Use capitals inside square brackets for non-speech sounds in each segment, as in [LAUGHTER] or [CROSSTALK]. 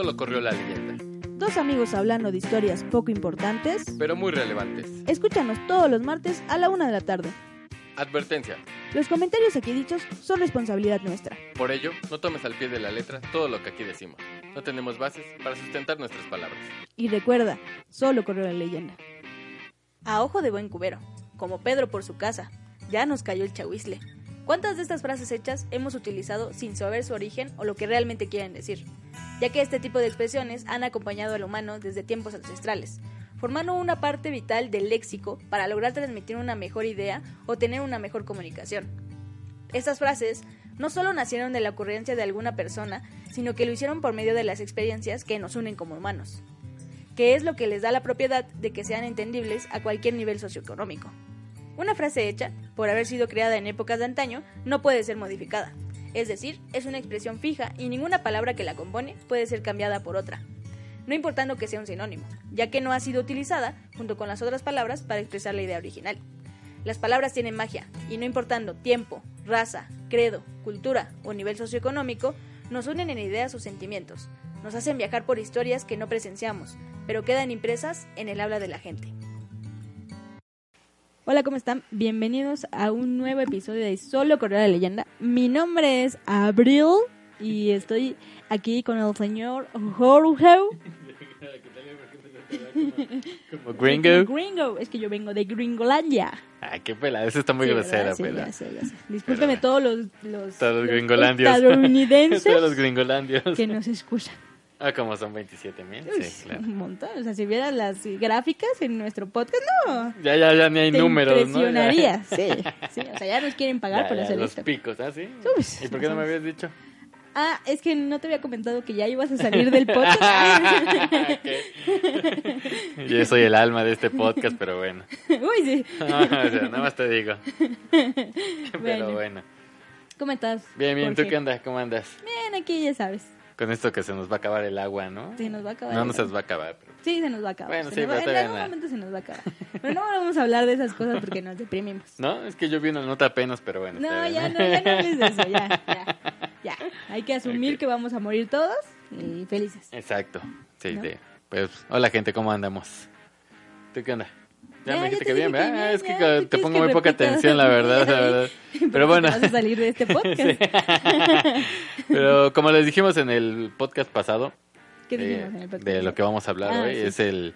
solo corrió la leyenda. Dos amigos hablando de historias poco importantes. Pero muy relevantes. Escúchanos todos los martes a la una de la tarde. Advertencia. Los comentarios aquí dichos son responsabilidad nuestra. Por ello, no tomes al pie de la letra todo lo que aquí decimos. No tenemos bases para sustentar nuestras palabras. Y recuerda, solo corrió la leyenda. A ojo de buen cubero, como Pedro por su casa, ya nos cayó el chahuizle. ¿Cuántas de estas frases hechas hemos utilizado sin saber su origen o lo que realmente quieren decir? Ya que este tipo de expresiones han acompañado al humano desde tiempos ancestrales, formando una parte vital del léxico para lograr transmitir una mejor idea o tener una mejor comunicación. Estas frases no solo nacieron de la ocurrencia de alguna persona, sino que lo hicieron por medio de las experiencias que nos unen como humanos, que es lo que les da la propiedad de que sean entendibles a cualquier nivel socioeconómico. Una frase hecha, por haber sido creada en épocas de antaño, no puede ser modificada, es decir, es una expresión fija y ninguna palabra que la compone puede ser cambiada por otra, no importando que sea un sinónimo, ya que no ha sido utilizada junto con las otras palabras para expresar la idea original. Las palabras tienen magia, y no importando tiempo, raza, credo, cultura o nivel socioeconómico, nos unen en ideas o sentimientos, nos hacen viajar por historias que no presenciamos, pero quedan impresas en el habla de la gente. Hola, ¿cómo están? Bienvenidos a un nuevo episodio de Solo Correr la Leyenda. Mi nombre es Abril y estoy aquí con el señor Jorge. Como gringo. Gringo, es que yo vengo de Gringolandia. Ay, qué pela, eso está muy Sí, grosera. Sí, pela. ya sé, ya sé. Discúlpeme todos los, los, Todos los los gringolandios. [LAUGHS] estadounidenses Todos los gringolandios. que nos escuchan. Ah, como son 27 mil. Sí, claro. Un montón. O sea, si vieras las gráficas en nuestro podcast, no. Ya, ya, ya ni hay te números, ¿no? impresionaría. [LAUGHS] Sí, sí. O sea, ya nos quieren pagar Ya, por ya, hacer los esto. picos, ¿ah, sí? Uy, ¿Y por qué no me habías dicho? Ah, es que no te había comentado que ya ibas a salir del podcast. [LAUGHS] Yo soy el alma de este podcast, pero bueno. [LAUGHS] Uy, sí. o sea, nada más te digo. Pero Bueno. bueno. ¿Cómo estás? Bien, bien, ¿tú qué andas? ¿Cómo andas? Bien, aquí ya sabes. Con esto que se nos va a acabar el agua, ¿no? Se nos va a acabar. No, no se nos va a acabar. pero- Sí, se nos va a acabar. Bueno, Se sí, va- pero En algún momento se nos va a acabar. [LAUGHS] Pero no vamos a hablar de esas cosas porque nos deprimimos. No, es que yo vi una nota apenas, pero bueno. No, ya no, ya no hables de eso, ya, [LAUGHS] ya, ya. Hay que asumir que vamos a morir todos y felices. Exacto. Sí, ¿No? de- pues, hola gente, ¿cómo andamos? ¿Tú qué onda? Ya, me dijiste te que bien, que ¿verdad? es que ¿tú te pongo que muy poca atención, la verdad, la verdad. [LAUGHS] Pero bueno, Vas a salir de este [LAUGHS] podcast. [LAUGHS] Pero como les dijimos en el podcast pasado, ¿Qué de, dijimos en el podcast? de lo que vamos a hablar Ah, hoy, sí. es el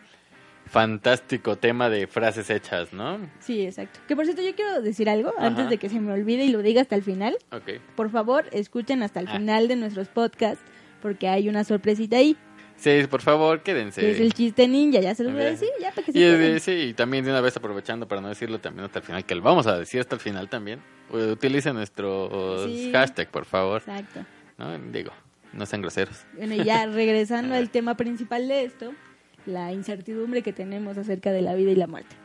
fantástico tema de frases hechas, ¿no? Sí, exacto. Que por cierto, yo quiero decir algo Ajá. antes de que se me olvide y lo diga hasta el final. Ok. Por favor, escuchen hasta el Ah. final de nuestros podcasts porque hay una sorpresita ahí. Sí, por favor, quédense. Es el chiste ninja, ya se los voy a decir, ya para que se Y queden. sí, y también de una vez aprovechando para no decirlo también hasta el final, que lo vamos a decir hasta el final también. u- Utilicen nuestros Sí. hashtag, por favor. Exacto. ¿no? Digo, no sean groseros. Bueno, y ya [LAUGHS] regresando al tema principal de esto, la incertidumbre que tenemos acerca de la vida y la muerte.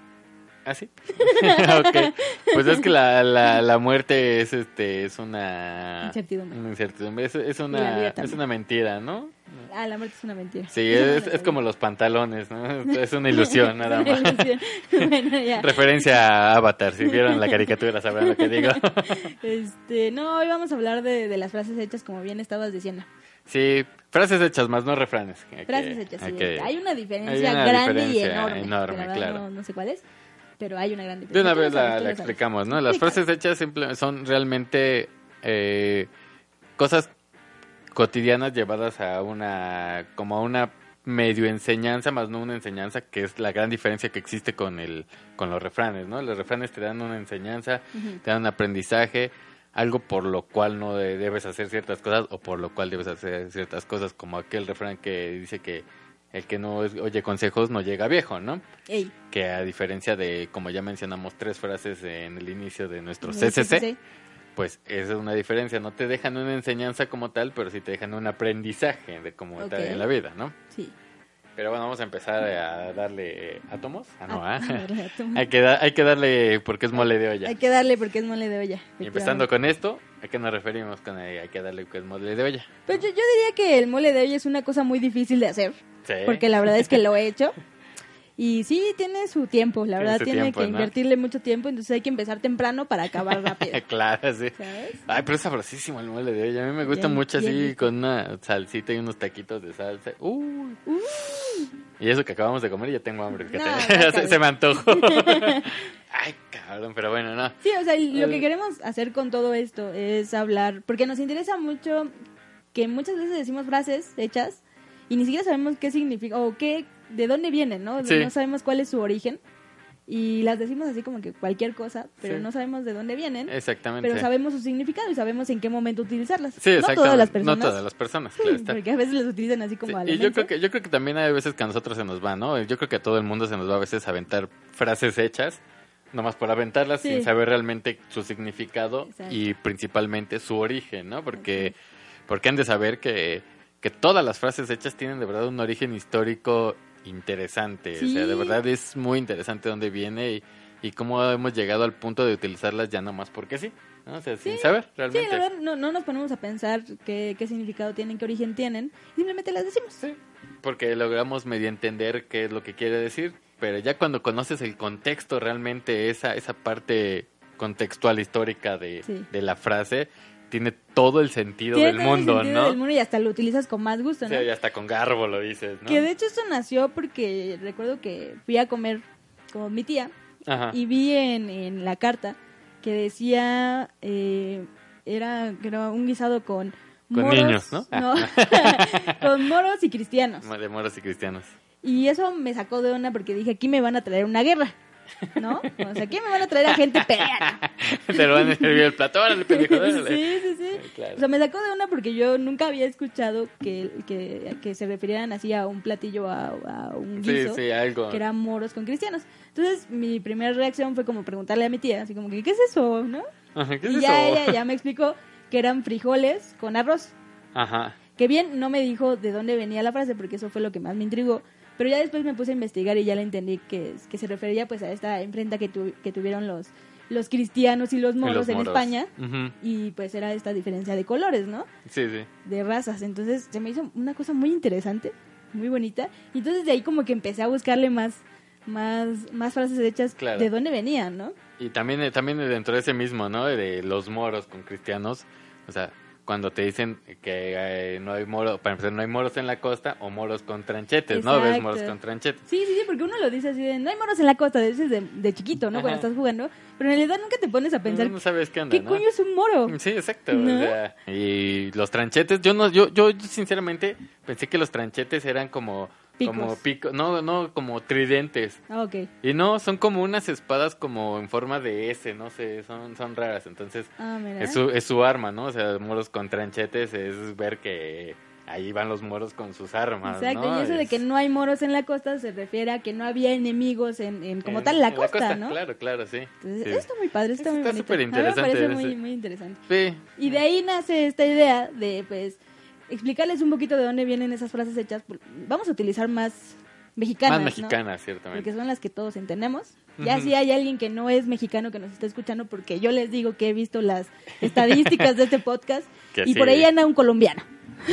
¿Ah, sí? [LAUGHS] ok. Pues es que la, la, la muerte es este es una Incertidumbre. una incertidumbre. Es, es una es una mentira, ¿no? Ah, la muerte es una mentira. Sí, es, es como los pantalones, ¿no? Es una ilusión nada más. ilusión. [LAUGHS] bueno, ya. Referencia a Avatar, si vieron la caricatura sabrán lo que digo. [LAUGHS] Este, no, hoy vamos a hablar de, de las frases hechas como bien estabas diciendo. Sí, frases hechas más, no refranes. Hay Frases hechas, sí. que- Hay una diferencia hay una grande y diferencia enorme. enorme, verdad claro. No, no sé cuál es, pero hay una gran De diferencia. una vez la, sabes, explicamos, ¿no? Las frases hechas simple- son realmente eh, cosas cotidianas llevadas a una, como a una medio enseñanza, más no una enseñanza, que es la gran diferencia que existe con el, con los refranes, ¿no? Los refranes te dan una enseñanza, te dan un aprendizaje, algo por lo cual no de- debes hacer ciertas cosas o por lo cual debes hacer ciertas cosas, como aquel refrán que dice que el que no es- oye consejos no llega viejo, ¿no? Ey, que a diferencia de, como ya mencionamos, tres frases en el inicio de nuestro CCC, pues esa es una diferencia. No te dejan una enseñanza como tal, pero sí te dejan un aprendizaje de cómo Ok. tal en la vida, ¿no? Sí. Pero bueno, vamos a empezar a darle átomos. Ah, no, Ah, [LAUGHS] [LAUGHS] hay, que da- hay que darle porque es mole de olla. Hay que darle porque es mole de olla. Y empezando con esto, ¿a qué nos referimos con el hay que darle porque es mole de olla? Pero yo, yo diría que el mole de olla es una cosa muy difícil de hacer. Sí. Porque la verdad es que lo he hecho. [LAUGHS] Y sí, tiene su tiempo, la verdad tiene tiempo, que ¿no? invertirle mucho tiempo, entonces hay que empezar temprano para acabar [LAUGHS] rápido. claro, sí. ¿Sabes? Ay, pero es sabrosísimo el mole de hoy. A mí me gusta Bien, mucho bien así con una salsita y unos taquitos de salsa. Uy. Y eso que acabamos de comer, ya tengo hambre. No, [LAUGHS] se, se me antojó. [LAUGHS] Ay, cabrón, pero bueno, no. Sí, o sea, lo Eh. que queremos hacer con todo esto es hablar, porque nos interesa mucho que muchas veces decimos frases hechas y ni siquiera sabemos qué significa o qué, de dónde vienen, ¿no? Sí. No sabemos cuál es su origen y las decimos así como que cualquier cosa, pero Sí. no sabemos de dónde vienen, Exactamente. pero sabemos su significado y sabemos en qué momento utilizarlas. Sí, no todas las personas. No todas las personas, [LAUGHS] claro está. Porque a veces las utilizan así como Sí, a lo y yo creo que yo creo que también hay veces que a nosotros se nos va, ¿no? Yo creo que a todo el mundo se nos va a veces aventar frases hechas, nomás por aventarlas Sí. sin saber realmente su significado Exacto. y principalmente su origen, ¿no? Porque porque han de saber que que todas las frases hechas tienen de verdad un origen histórico interesante, o sea, de Sí. verdad es muy interesante dónde viene y, y cómo hemos llegado al punto de utilizarlas ya nomás porque sí, ¿no? O sea, sin saber Sí, realmente. la verdad, no, no nos ponemos a pensar qué, qué significado tienen, qué origen tienen, simplemente las decimos. Sí, porque logramos medio entender qué es lo que quiere decir, pero ya cuando conoces el contexto realmente, esa, esa parte contextual histórica de, Sí. de la frase, tiene todo el sentido Tiene del todo el mundo, sentido ¿no? del mundo y hasta lo utilizas con más gusto, Sí, ¿no? ya hasta con garbo lo dices, ¿no? Que de hecho esto nació porque recuerdo que fui a comer con mi tía Ajá. y vi en, en la carta que decía, eh, era, era un guisado con... Con moros, niños, ¿no? [LAUGHS] con moros y cristianos. De moros y cristianos. Y eso me sacó de onda porque dije, aquí me van a traer una guerra, ¿no? O sea, aquí me van a traer a gente peleada. [LAUGHS] Te lo van a servir el plato, órale, pendejo, órale. Sí, sí, sí. Claro. O sea, me sacó de una porque yo nunca había escuchado que, que, que se refirieran así a un platillo, a, a un guiso, sí, algo. que eran moros con cristianos. Entonces, mi primera reacción fue como preguntarle a mi tía, así como que, ¿qué es eso, no? Ajá, ¿Qué es y eso? ya ella ya me explicó que eran frijoles con arroz. Ajá. Que bien, no me dijo de dónde venía la frase, porque eso fue lo que más me intrigó. Pero ya después me puse a investigar y ya le entendí que, que se refería pues a esta enfrenta que, tu- que tuvieron los, los cristianos y los moros los en moros. España. Y pues era esta diferencia de colores, ¿no? Sí, sí. De razas. Entonces se me hizo una cosa muy interesante, muy bonita. Y entonces de ahí como que empecé a buscarle más, más, más frases hechas Claro. de dónde venían, ¿no? Y también, también dentro de ese mismo, ¿no? De los moros con cristianos. O sea, cuando te dicen que eh, no hay moros, para empezar, no hay moros en la costa o moros con tranchetes, ¿no? Ves moros con tranchetes. Sí, sí, sí, porque uno lo dice así de, no hay moros en la costa, dices de, de chiquito, ¿no? Cuando estás jugando. Pero en realidad nunca te pones a pensar, no, no sabes qué onda, ¿qué ¿no? coño es un moro? Sí, exacto. ¿No? o sea, y los tranchetes, yo no, yo, yo sinceramente pensé que los tranchetes eran como, Picos. como pico, no, no, como tridentes. Ah, ok. Y no, son como unas espadas como en forma de S, no sé, son, son raras. Entonces, Ah, es su, es su arma, ¿no? O sea, moros con tranchetes es ver que ahí van los moros con sus armas, Exacto, ¿no? y eso de que no hay moros en la costa se refiere a que no había enemigos en, en como en- tal la en costa, ¿no? Claro, claro, sí. Entonces, Sí. está muy padre, está, Está muy bonito. súper interesante me parece muy interesante. Sí. Y de ahí nace esta idea de, pues, explicarles un poquito de dónde vienen esas frases hechas. Vamos a utilizar más mexicanas, Más ¿no? mexicanas, ciertamente. Porque son las que todos entendemos. Ya si hay alguien que no es mexicano que nos está escuchando, porque yo les digo que he visto las estadísticas de este podcast [LAUGHS] Que y sí. [LAUGHS] por ahí anda un colombiano. [LAUGHS]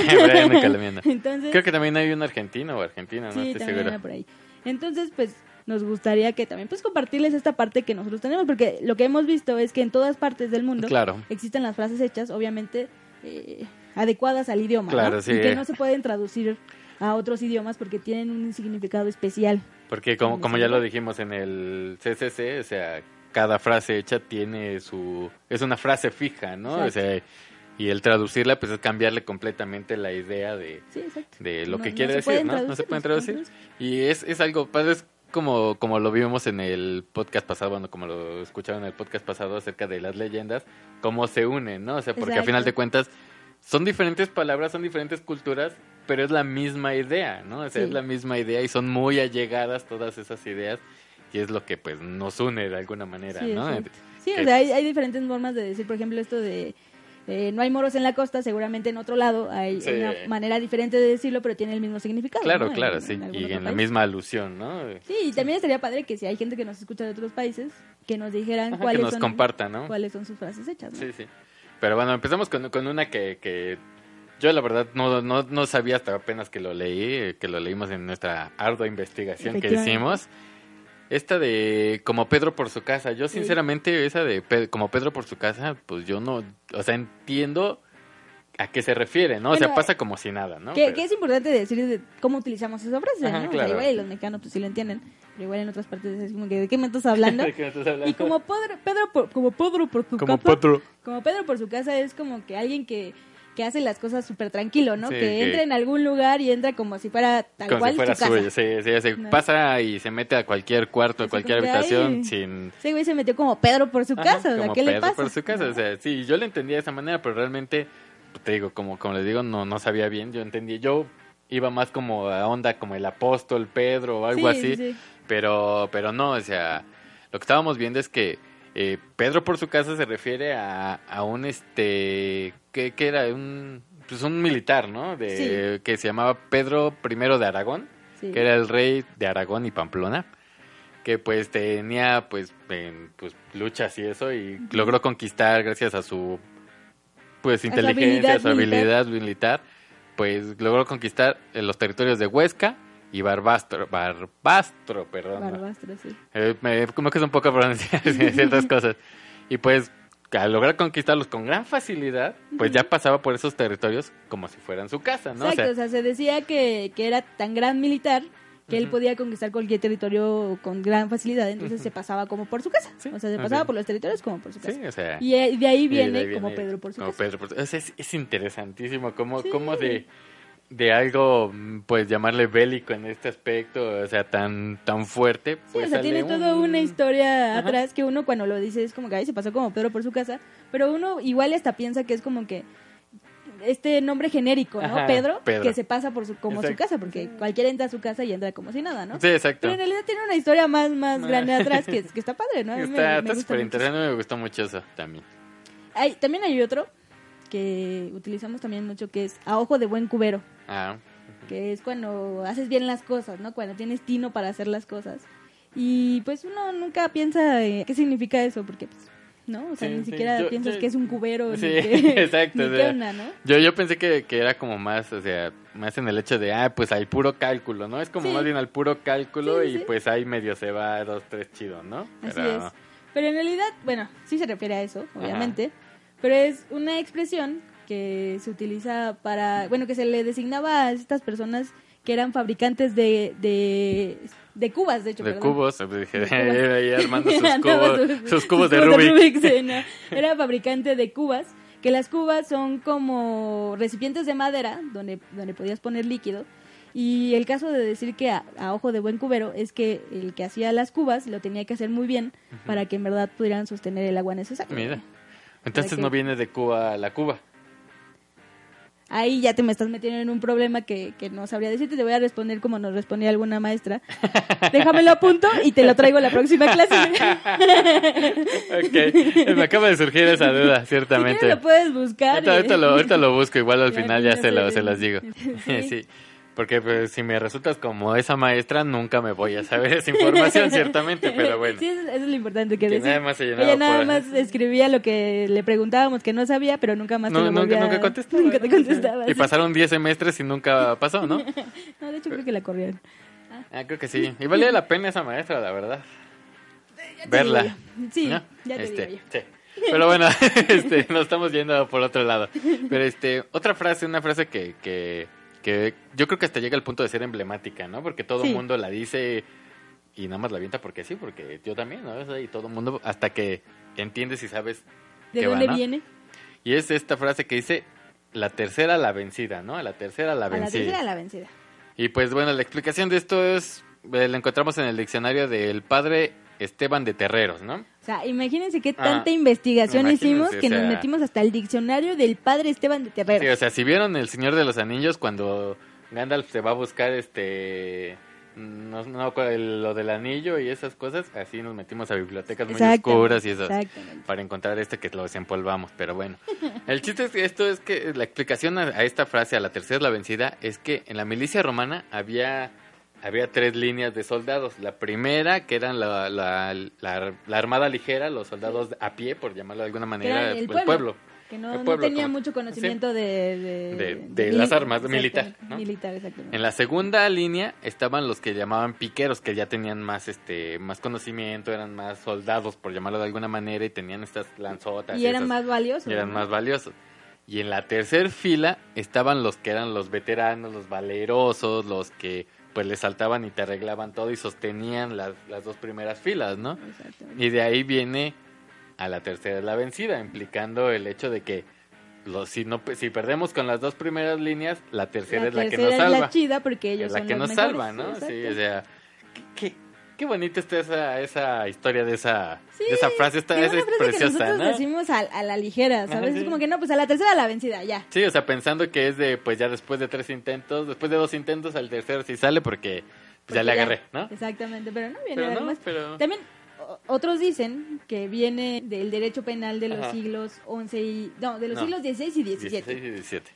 Entonces, Creo que también hay un argentino o argentina, no sí, estoy también seguro. por ahí. Entonces, pues nos gustaría que también pues compartirles esta parte que nosotros tenemos, porque lo que hemos visto es que en todas partes del mundo Claro. existen las frases hechas, obviamente eh, adecuadas al idioma, ¿no? Claro, sí. y que no se pueden traducir a otros idiomas porque tienen un significado especial. Porque como, ¿Me como ya lo dijimos en el CCC, o sea, cada frase hecha tiene su... es una frase fija, ¿no? O sea, y el traducirla pues es cambiarle completamente la idea de, Sí, de lo No- que no quiere decir, ¿no? No se traducir, pueden no se pueden traducir. Y es, es algo, padre, es como, como lo vimos en el podcast pasado, bueno, como lo escucharon en el podcast pasado acerca de las leyendas, cómo se unen, ¿no? O sea, porque Exacto. final de cuentas son diferentes palabras, son diferentes culturas, pero es la misma idea, ¿no? O sea, Sí. es la misma idea y son muy allegadas todas esas ideas y es lo que pues nos une de alguna manera, Sí, ¿no? Sí, Que- o sea, hay, hay diferentes formas de decir, por ejemplo, esto de eh, no hay moros en la costa, seguramente en otro lado hay una manera diferente de decirlo, pero tiene el mismo significado. Claro, ¿no? claro, En- sí. en y en la misma alusión, ¿no? Sí, y también estaría padre que si hay gente que nos escucha de otros países, que nos dijeran Ajá, cuáles que nos son compartan, ¿no? cuáles son sus frases hechas. ¿no? Sí, sí. Pero bueno, empezamos con, con una que, que Yo la verdad no, no, no sabía hasta apenas que lo leí, que lo leímos en nuestra ardua investigación que hicimos. Esta de como Pedro por su casa, yo sinceramente esa de como Pedro por su casa, pues yo no, o sea, entiendo a qué se refiere, ¿no? o sea, pasa como si nada, ¿no? que, Pero- que es importante decir de cómo utilizamos esa frase, Ajá, ¿no? O claro. sea, igual los mexicanos pues sí lo entienden, pero igual en otras partes es como que, ¿de qué me estás hablando? [LAUGHS] ¿De qué me estás hablando? y como Pedro, Pedro por, como Pedro por su Como casa, Pedro. como Pedro por su casa es como que alguien que, que hace las cosas súper tranquilo, ¿no? Sí, que, que- entra en algún lugar y entra como si fuera tal Como cual si fuera su casa. suyo, sí, sí, se No. pasa y se mete a cualquier cuarto, a cualquier habitación sin... Ese güey se metió como Pedro por su Ajá, casa, o sea, como ¿qué le Pedro pasa? por su casa, ¿No? o sea, sí, yo lo entendía de esa manera, pero realmente, te digo, como, como les digo, no, no sabía bien, yo entendí, yo iba más como a onda como el apóstol Pedro o algo Sí, así, sí, sí. Pero pero no, o sea, lo que estábamos viendo es que eh, Pedro por su casa se refiere a, a un este que, que era un pues un militar, ¿no? De que se llamaba Pedro I de Aragón, Sí. que era el rey de Aragón y Pamplona, que pues tenía pues en, pues luchas y eso y logró conquistar gracias a su pues inteligencia, a su habilidad habilidad militar, pues logró conquistar eh, los territorios de Huesca y Barbastro, Barbastro, perdón. ¿no? Barbastro, sí. Eh, me, como que es un poco pronunciar [LAUGHS] ciertas [LAUGHS] cosas. Y pues, al lograr conquistarlos con gran facilidad, pues ya pasaba por esos territorios como si fueran su casa, ¿no? O Exacto, sea, o sea, se decía que, que era tan gran militar que él podía conquistar cualquier territorio con gran facilidad, entonces se pasaba como por su casa. Sí, o sea, se pasaba por los territorios como por su casa. sí, o sea. Y de ahí de viene como Pedro por su como casa. Pedro por su- o sea, es, es interesantísimo cómo, Sí. cómo de, de algo, mm, pues llamarle bélico en este aspecto, o sea, tan, tan fuerte. Sí, pues o sea, sale tiene toda un- una historia Ajá. atrás que uno cuando lo dice es como que ahí se pasó como Pedro por su casa, pero uno igual hasta piensa que es como que este nombre genérico, ¿no? Ajá, Pedro, Pedro. que se pasa por su, como su casa, porque cualquiera entra a su casa y entra como si nada, ¿no? Sí, exacto. Pero en realidad tiene una historia más, más Ah. grande atrás que, [LAUGHS] que está padre, ¿no? A mí Está súper interesante, me gustó mucho eso también. Hay, también hay otro que utilizamos también mucho que es a ojo de buen cubero, Ah, que es cuando haces bien las cosas, ¿no? Cuando tienes tino para hacer las cosas. Y pues uno nunca piensa eh, qué significa eso, porque pues, ¿no? O sea, Sí, ni sí, siquiera yo- piensas yo- que es un cubero, Sí, [LAUGHS] ni que, exacto, ni o qué sea, onda, ¿no? Yo, yo pensé que, que era como más, o sea, más en el hecho de, ah, pues hay puro cálculo, ¿no? Es como más bien al puro cálculo y pues ahí medio se va dos, tres chido, ¿no? Así Pero- es. Pero en realidad, bueno, sí se refiere a eso, obviamente, pero es una expresión que se utiliza para, bueno, que se le designaba a estas personas que eran fabricantes de, de, de cubas, de hecho. De perdón. cubos, dije, [LAUGHS] ahí armando sus [LAUGHS] cubos, sus- sus cubos de Rubik. sí, no. Era fabricante de cubas, que las cubas son como recipientes de madera donde, donde podías poner líquido. Y el caso de decir que a, a ojo de buen cubero es que el que hacía las cubas lo tenía que hacer muy bien para que en verdad pudieran sostener el agua necesaria. Mira, entonces no viene de Cuba a la Cuba. Ahí ya te me estás metiendo en un problema que, que no sabría decirte. Te voy a responder como nos respondía alguna maestra. [LAUGHS] Déjamelo a punto y te lo traigo la próxima clase. ok, me acaba de surgir esa duda, Si ciertamente. quieres lo puedes buscar. Ahorita, lo, ahorita lo busco, igual al [LAUGHS] final ya se, lo, se las digo. [LAUGHS] Sí. Porque pues, si me resultas como esa maestra, nunca me voy a saber esa información, ciertamente, pero [LAUGHS] bueno. Sí, eso, es lo importante que, Que decir. nada más se llenaba Ella nada por- más escribía lo que le preguntábamos que no sabía, pero nunca más te No, lo nunca, nunca contestaba. Nunca te contestaba. Y sí. pasaron 10 semestres y nunca pasó, ¿no? [LAUGHS] No, de hecho creo que la corrieron. Ah, creo que sí. Y valía la pena esa maestra, la verdad. Te Verla. Sí, ¿no? ya te Este, digo yo. sí. Pero bueno, [LAUGHS] este, nos estamos yendo por otro lado. Pero este, otra frase, una frase que, que, que yo creo que hasta llega al punto de ser emblemática, ¿no? Porque todo el Sí. mundo la dice y nada más la avienta porque sí, porque yo también, ¿no? Y todo el mundo, hasta que entiendes y sabes ¿De qué va, dónde ¿no? viene? Y es esta frase que dice, la tercera la vencida, ¿no? La tercera la A la vencida. tercera la vencida. Y pues bueno, la explicación de esto es, eh, la encontramos en el diccionario del padre Esteban de Terreros, ¿no? O sea, imagínense qué Ah, tanta investigación hicimos o que nos metimos hasta el diccionario del padre Esteban de Sí, Terrero. o sea, si vieron El Señor de los Anillos cuando Gandalf se va a buscar este no, no lo del anillo y esas cosas, así nos metimos a bibliotecas muy oscuras y eso para encontrar este que lo desempolvamos, pero bueno. [LAUGHS] El chiste es que esto es que la explicación a, a esta frase, a la tercera es la vencida, es que en la milicia romana había había tres líneas de soldados. La primera, que eran la, la, la- la armada ligera, los soldados a pie, por llamarlo de alguna manera, el el pueblo. pueblo. Que no, tenía como- mucho conocimiento de... De, De- de mili- las armas, militar, ¿no? Militar, exactamente. En la segunda línea estaban los que llamaban piqueros, que ya tenían más este más conocimiento, eran más soldados, por llamarlo de alguna manera, y tenían estas lanzotas. Y eran esas- más valiosos. y eran más valiosos. Y en la tercer fila estaban los que eran los veteranos, los valerosos, los que pues les saltaban y te arreglaban todo y sostenían las, las dos primeras filas, ¿no? Exactamente. Y de ahí viene a la tercera la vencida, implicando el hecho de que los, si, no, si perdemos con las dos primeras líneas, la tercera La es la que nos es salva. la chida porque ellos es la son que los nos mejores, salva, ¿no? Sí, o sea, qué, qué, bonita está esa, esa historia de esa, Sí, de esa frase, que es preciosa, que nosotros ¿no? decimos a, a la ligera, ¿sabes? Ajá, sí. Es como que no, pues a la tercera la vencida, ya. Sí, o sea, pensando que es de, pues ya después de tres intentos, después de dos intentos, al tercero sí sale porque pues, ya le agarré, ¿no? Exactamente, pero no viene Pero no, algo más. pero... También otros dicen que viene del derecho penal de los Ajá. siglos 11 y... No, de los No. siglos 16 y 17. 16 y 17.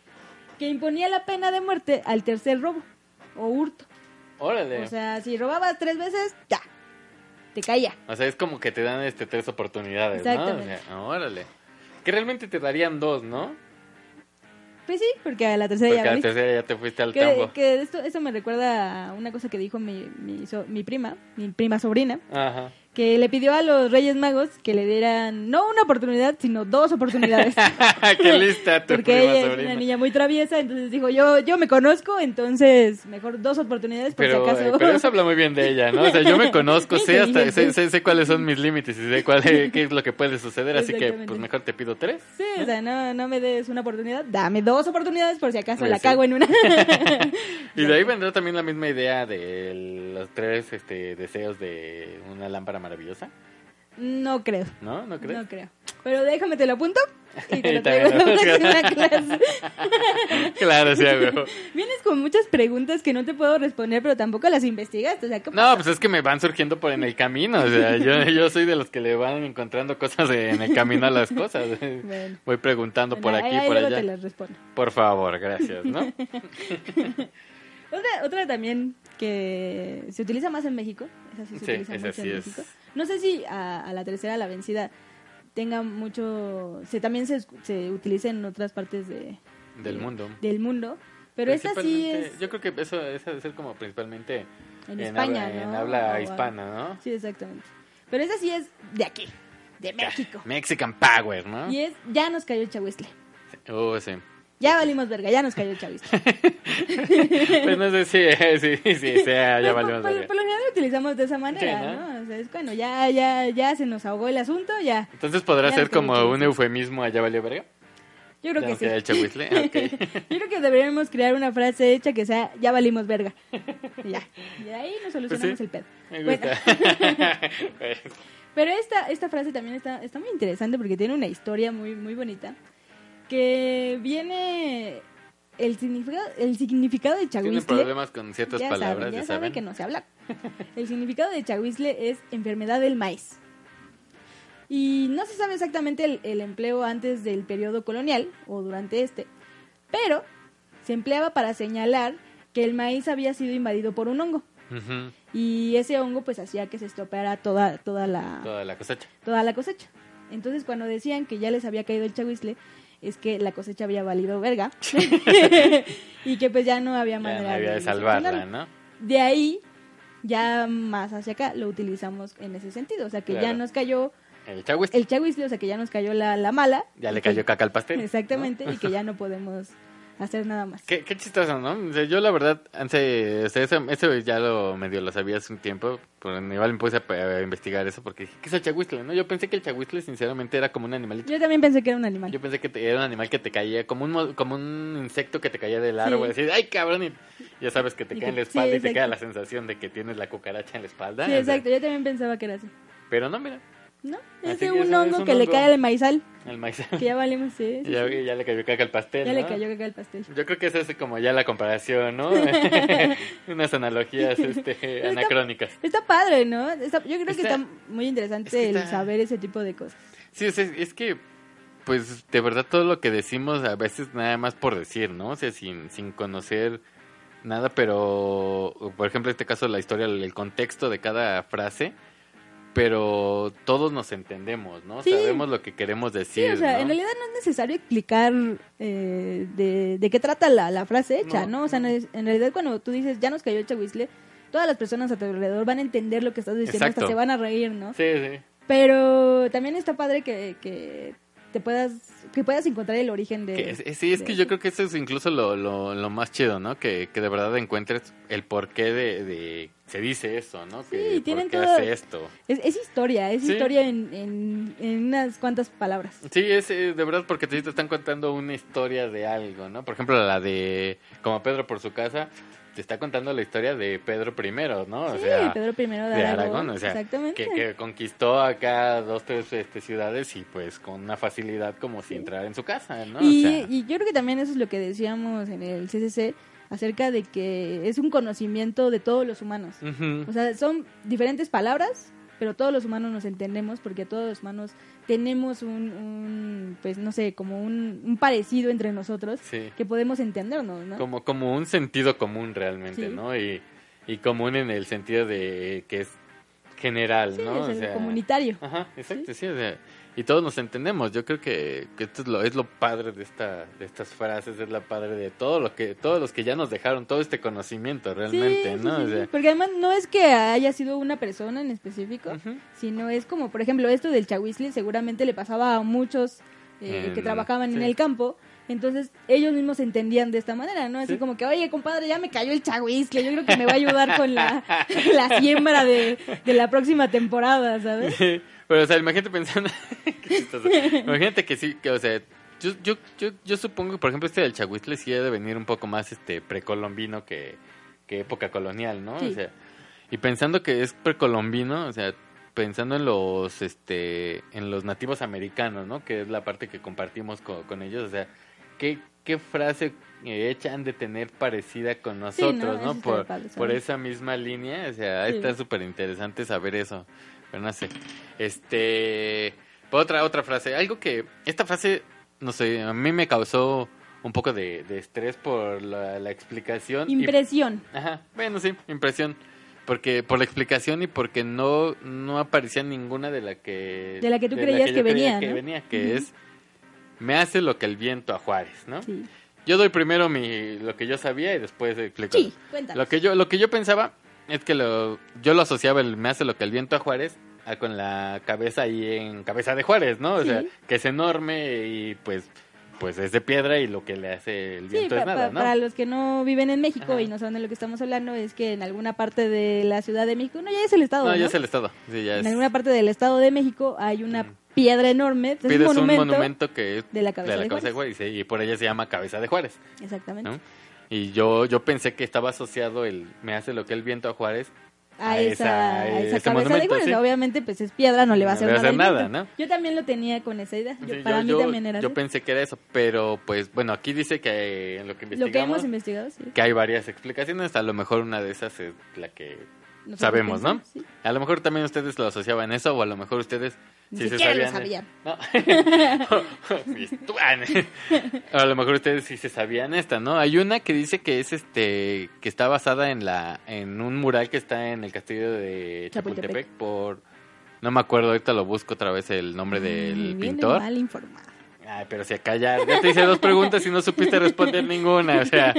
Que imponía la pena de muerte al tercer robo o hurto. Órale. O sea, si robabas tres veces, ya. Te caía. O sea, es como que te dan este tres oportunidades, ¿no? O sea, órale. Que realmente te darían dos, ¿no? Pues sí, porque a la tercera Porque ya a la tercera ya te fuiste al Que, tambo. que esto, esto me recuerda a una cosa que dijo mi, mi, so- mi prima, mi prima sobrina, Ajá. Que le pidió a los Reyes Magos que le dieran no una oportunidad, sino dos oportunidades. [LAUGHS] Qué lista tu Porque prima ella es sobrina. una niña muy traviesa, entonces dijo, yo yo me conozco, entonces mejor dos oportunidades por Pero, si acaso. eh, pero eso habla muy bien de ella, ¿no? O sea, yo me [LAUGHS] conozco, sé hasta, sé, sé, sé cuáles son mis límites y sé cuál, qué es lo que puede suceder, así que pues mejor te pido tres. Sí, o sea, no, no me des una oportunidad, dame dos oportunidades por si acaso la sí. cago en una. [LAUGHS] Y de ahí vendrá también la misma idea de los tres este, deseos de una lámpara maravillosa, no creo, ¿no? ¿No crees? no creo. Pero déjame, te lo apunto y [LAUGHS] te lo traigo la [LAUGHS] próxima clase. [LAUGHS] Claro, sí, huevo. Vienes con muchas preguntas que no te puedo responder, pero tampoco las investigaste, o sea, ¿qué No, pues es que me van surgiendo por en el camino. O sea, yo, yo soy de los que le van encontrando cosas en el camino a las cosas. Bueno. Voy preguntando por Bueno, aquí, ahí- por allá. te las respondo. Por favor, gracias, ¿no? Otra, otra también que se utiliza más en México, esa sí se Sí, utiliza esa mucho sí en. México. No sé si a, a la tercera, la vencida, tenga mucho, se también se, se utiliza en otras partes de, Del mundo. del mundo, pero esta sí es Yo creo que eso, eso debe ser como principalmente en España, habla, en ¿no? habla hispana, ¿no? Sí, exactamente. Pero esa sí es de aquí, de México. Mexican Power, ¿no? Y es, ya nos cayó el chahuistle. Oh, sí. Ya valimos verga, ya nos cayó el chahuistle. [LAUGHS] Pues no sé si, [LAUGHS] sí, sí, sea, ya Pues, valió por, lo general lo utilizamos de esa manera, ¿no? ¿no? O sea, es bueno, ya, ya, ya se nos ahogó el asunto, ya. Entonces podrá Ya ser como un eufemismo a ya valió verga. Yo creo Ya que sí. queda el chahuistle, [LAUGHS] ok. Yo creo que deberíamos crear una frase hecha que sea ya valimos verga. Ya. Y de ahí nos solucionamos Pues sí, el pedo. Me gusta. Pues, pero esta, esta frase también está, está muy interesante porque tiene una historia muy, muy bonita. Que viene el significado, el significado de Tienen chahuistle. problemas con ciertas ya palabras, saben, ya ya saben saben. que no se habla. [LAUGHS] El significado de chahuistle es enfermedad del maíz. Y no se sabe exactamente el, el empleo antes del periodo colonial o durante este, pero se empleaba para señalar que el maíz había sido invadido por un hongo. Y ese hongo pues hacía que se estropeara toda, toda, la, Toda la cosecha. toda la cosecha. Entonces cuando decían que ya les había caído el chahuistle, es que la cosecha había valido verga [LAUGHS] y que pues ya no había Ya manera no había de salvarla, ¿no? De ahí, ya más hacia acá, lo utilizamos en ese sentido. O sea, que ya nos cayó El chahuistle. el o sea, que ya nos cayó la, la mala. Ya le que- cayó caca al pastel. Exactamente, y que ya no [LAUGHS] podemos hacer nada más. Qué, qué chistoso, ¿no? O sea, yo la verdad, antes, o sea, eso, eso ya lo medio lo sabía hace un tiempo, pero igual me puse a, a investigar eso porque dije, ¿qué es el chahuistle? ¿no? Yo pensé que el chahuistle sinceramente era como un animalito. Yo también pensé que era un animal. Yo pensé que te- era un animal que te caía, como un, mo- como un insecto que te caía del árbol, Sí. así, ¡ay, cabrón! Y ya sabes que te cae en la espalda sí, y te queda la sensación de que tienes la cucaracha en la espalda. Sí, o sea, exacto, yo también pensaba que era así. pero no, mira, ¿No? Es de un hongo un que le cae al maizal, el maíz. que ya valimos, sí. [LAUGHS] sí, ya, sí. ya le cayó caca al pastel, Ya le cayó caca al pastel. Yo creo que esa es como ya la comparación, ¿no? [LAUGHS] [LAUGHS] Unas analogías este, anacrónicas. Está padre, ¿no? Está- yo creo que Está- muy interesante es que el saber ese tipo de cosas. Sí, o sea, es que, pues, de verdad todo lo que decimos a veces nada más por decir, ¿no? O sea, sin, sin conocer nada, pero, por ejemplo, en este caso la historia, el contexto de cada frase, pero todos nos entendemos, ¿no? Sí. Sabemos lo que queremos Sí, decir, o sea, ¿no? en realidad no es necesario explicar eh, de, de qué trata la, la frase hecha, No, ¿no? O sea, en realidad cuando tú dices, ya nos cayó el chahuizle, todas las personas a tu alrededor van a entender lo que estás diciendo, Exacto. hasta se van a reír, ¿no? Sí, sí. Pero también está padre que, que te puedas que puedas encontrar el origen de... Es- sí, es de que yo creo que eso es incluso lo, lo, lo más chido, ¿no? Que, que de verdad encuentres el porqué de, de se dice eso, ¿no? Sí, que tienen por qué todo- hace esto. Es, es historia, es Sí. historia en, en, en unas cuantas palabras. Sí, es eh, de verdad porque te, te están contando una historia de algo, ¿no? Por ejemplo, la de como Pedro por su casa, te está contando la historia de Pedro I, ¿no? O sí, sea, Pedro I de de Aragón, Aragón, o sea, exactamente. que, que conquistó acá dos, tres este, ciudades y pues con una facilidad como si entrara en su casa, ¿no? y, o sea, y yo creo que también eso es lo que decíamos en el CCC acerca de que es un conocimiento de todos los humanos. O sea, son diferentes palabras, pero todos los humanos nos entendemos porque todos los humanos tenemos un, un, pues no sé, como un, un parecido entre nosotros Sí. que podemos entendernos, ¿no? como, como un sentido común realmente, Sí. ¿no? Y, y común en el sentido de que es general, Sí, ¿no? es O el sea, comunitario. Ajá, exacto, sí. o sea, y todos nos entendemos. Yo creo que, que esto es lo, es lo padre de esta, de estas frases, es la padre de todo lo que, todos los que ya nos dejaron todo este conocimiento realmente, Sí, ¿no? sí, O sí, sea, sí. Porque además no es que haya sido una persona en específico, sino es como, por ejemplo, esto del chahuizle seguramente le pasaba a muchos eh, En- que trabajaban en el campo. Entonces ellos mismos se entendían de esta manera, ¿no? Así Sí. como que, oye, compadre, ya me cayó el chahuizle, yo creo que me va a ayudar con la, [LAUGHS] la siembra de, de la próxima temporada, ¿sabes? Pero o sea, imagínate pensando, [LAUGHS] imagínate que sí, que o sea, yo, yo, yo, yo supongo que por ejemplo este del Chahuizle sí ha de venir un poco más este precolombino que, que época colonial, ¿no? Sí. O sea, y pensando que es precolombino, o sea, pensando en los este en los nativos americanos, ¿no? Que es la parte que compartimos con, con ellos, o sea, ¿qué, qué frase eh, hecha han de tener parecida con Sí, ¿no? nosotros, ¿no? Por, padre por esa misma línea, o sea, Sí. está súper interesante saber eso. Pero no sé. Este. Otra, otra frase. Algo que. Esta frase, no sé, a mí me causó un poco de, de estrés por la, la explicación. y- Impresión. ajá, bueno, sí, impresión. Porque por la explicación y porque no, no aparecía ninguna de la que. De la que tú creías que creía venía, que venía, que es. Me hace lo que el viento a Juárez, ¿no? Sí, Yo doy primero mi, lo que yo sabía y después explico. sí cuéntanos. Lo que yo, lo que yo pensaba es que lo, yo lo asociaba el me hace lo que el viento a Juárez a con la cabeza ahí en cabeza de Juárez, ¿no? O Sí. sea, que es enorme y pues, pues es de piedra y lo que le hace el viento es nada, ¿no? para los que no viven en México Ajá. y no saben de lo que estamos hablando, es que en alguna parte de la Ciudad de México, no, ya es el estado, no, ¿no? ya es el estado. Sí, ya es. En alguna parte del estado de México hay una Mm. piedra enorme, es Pides un monumento. un monumento que es de la cabeza de cabeza de Juárez y por ella se llama cabeza de Juárez, Exactamente. ¿no? Y yo, yo pensé que estaba asociado el me hace lo que el viento a Juárez A, a esa, esa- a a esa ese cabeza de Juárez. sí. Obviamente, pues es piedra, no le va a No hacer, le va a hacer al nada, viento. ¿no? Yo también lo tenía con esa idea. Yo- Sí, para yo- mí yo- también era Yo así. pensé que era eso, pero pues bueno, aquí dice que en lo que Lo que investigamos hemos investigado, sí. que hay varias explicaciones, a lo mejor una de esas es la que Nosotros sabemos, ¿no? pensamos, sí. A lo mejor también ustedes lo asociaban a eso o a lo mejor ustedes Ni sí siquiera lo sabían. ¿no? [LAUGHS] [LAUGHS] [LAUGHS] A lo mejor ustedes sí se sabían esta, ¿no? Hay una que dice que es este que está basada en la en un mural que está en el castillo de Chapultepec. Chapultepec por no me acuerdo, ahorita lo busco otra vez el nombre del Mm, pintor. mal informado. Ay, pero si acá ya, ya te hice dos preguntas y no supiste responder ninguna, o sea,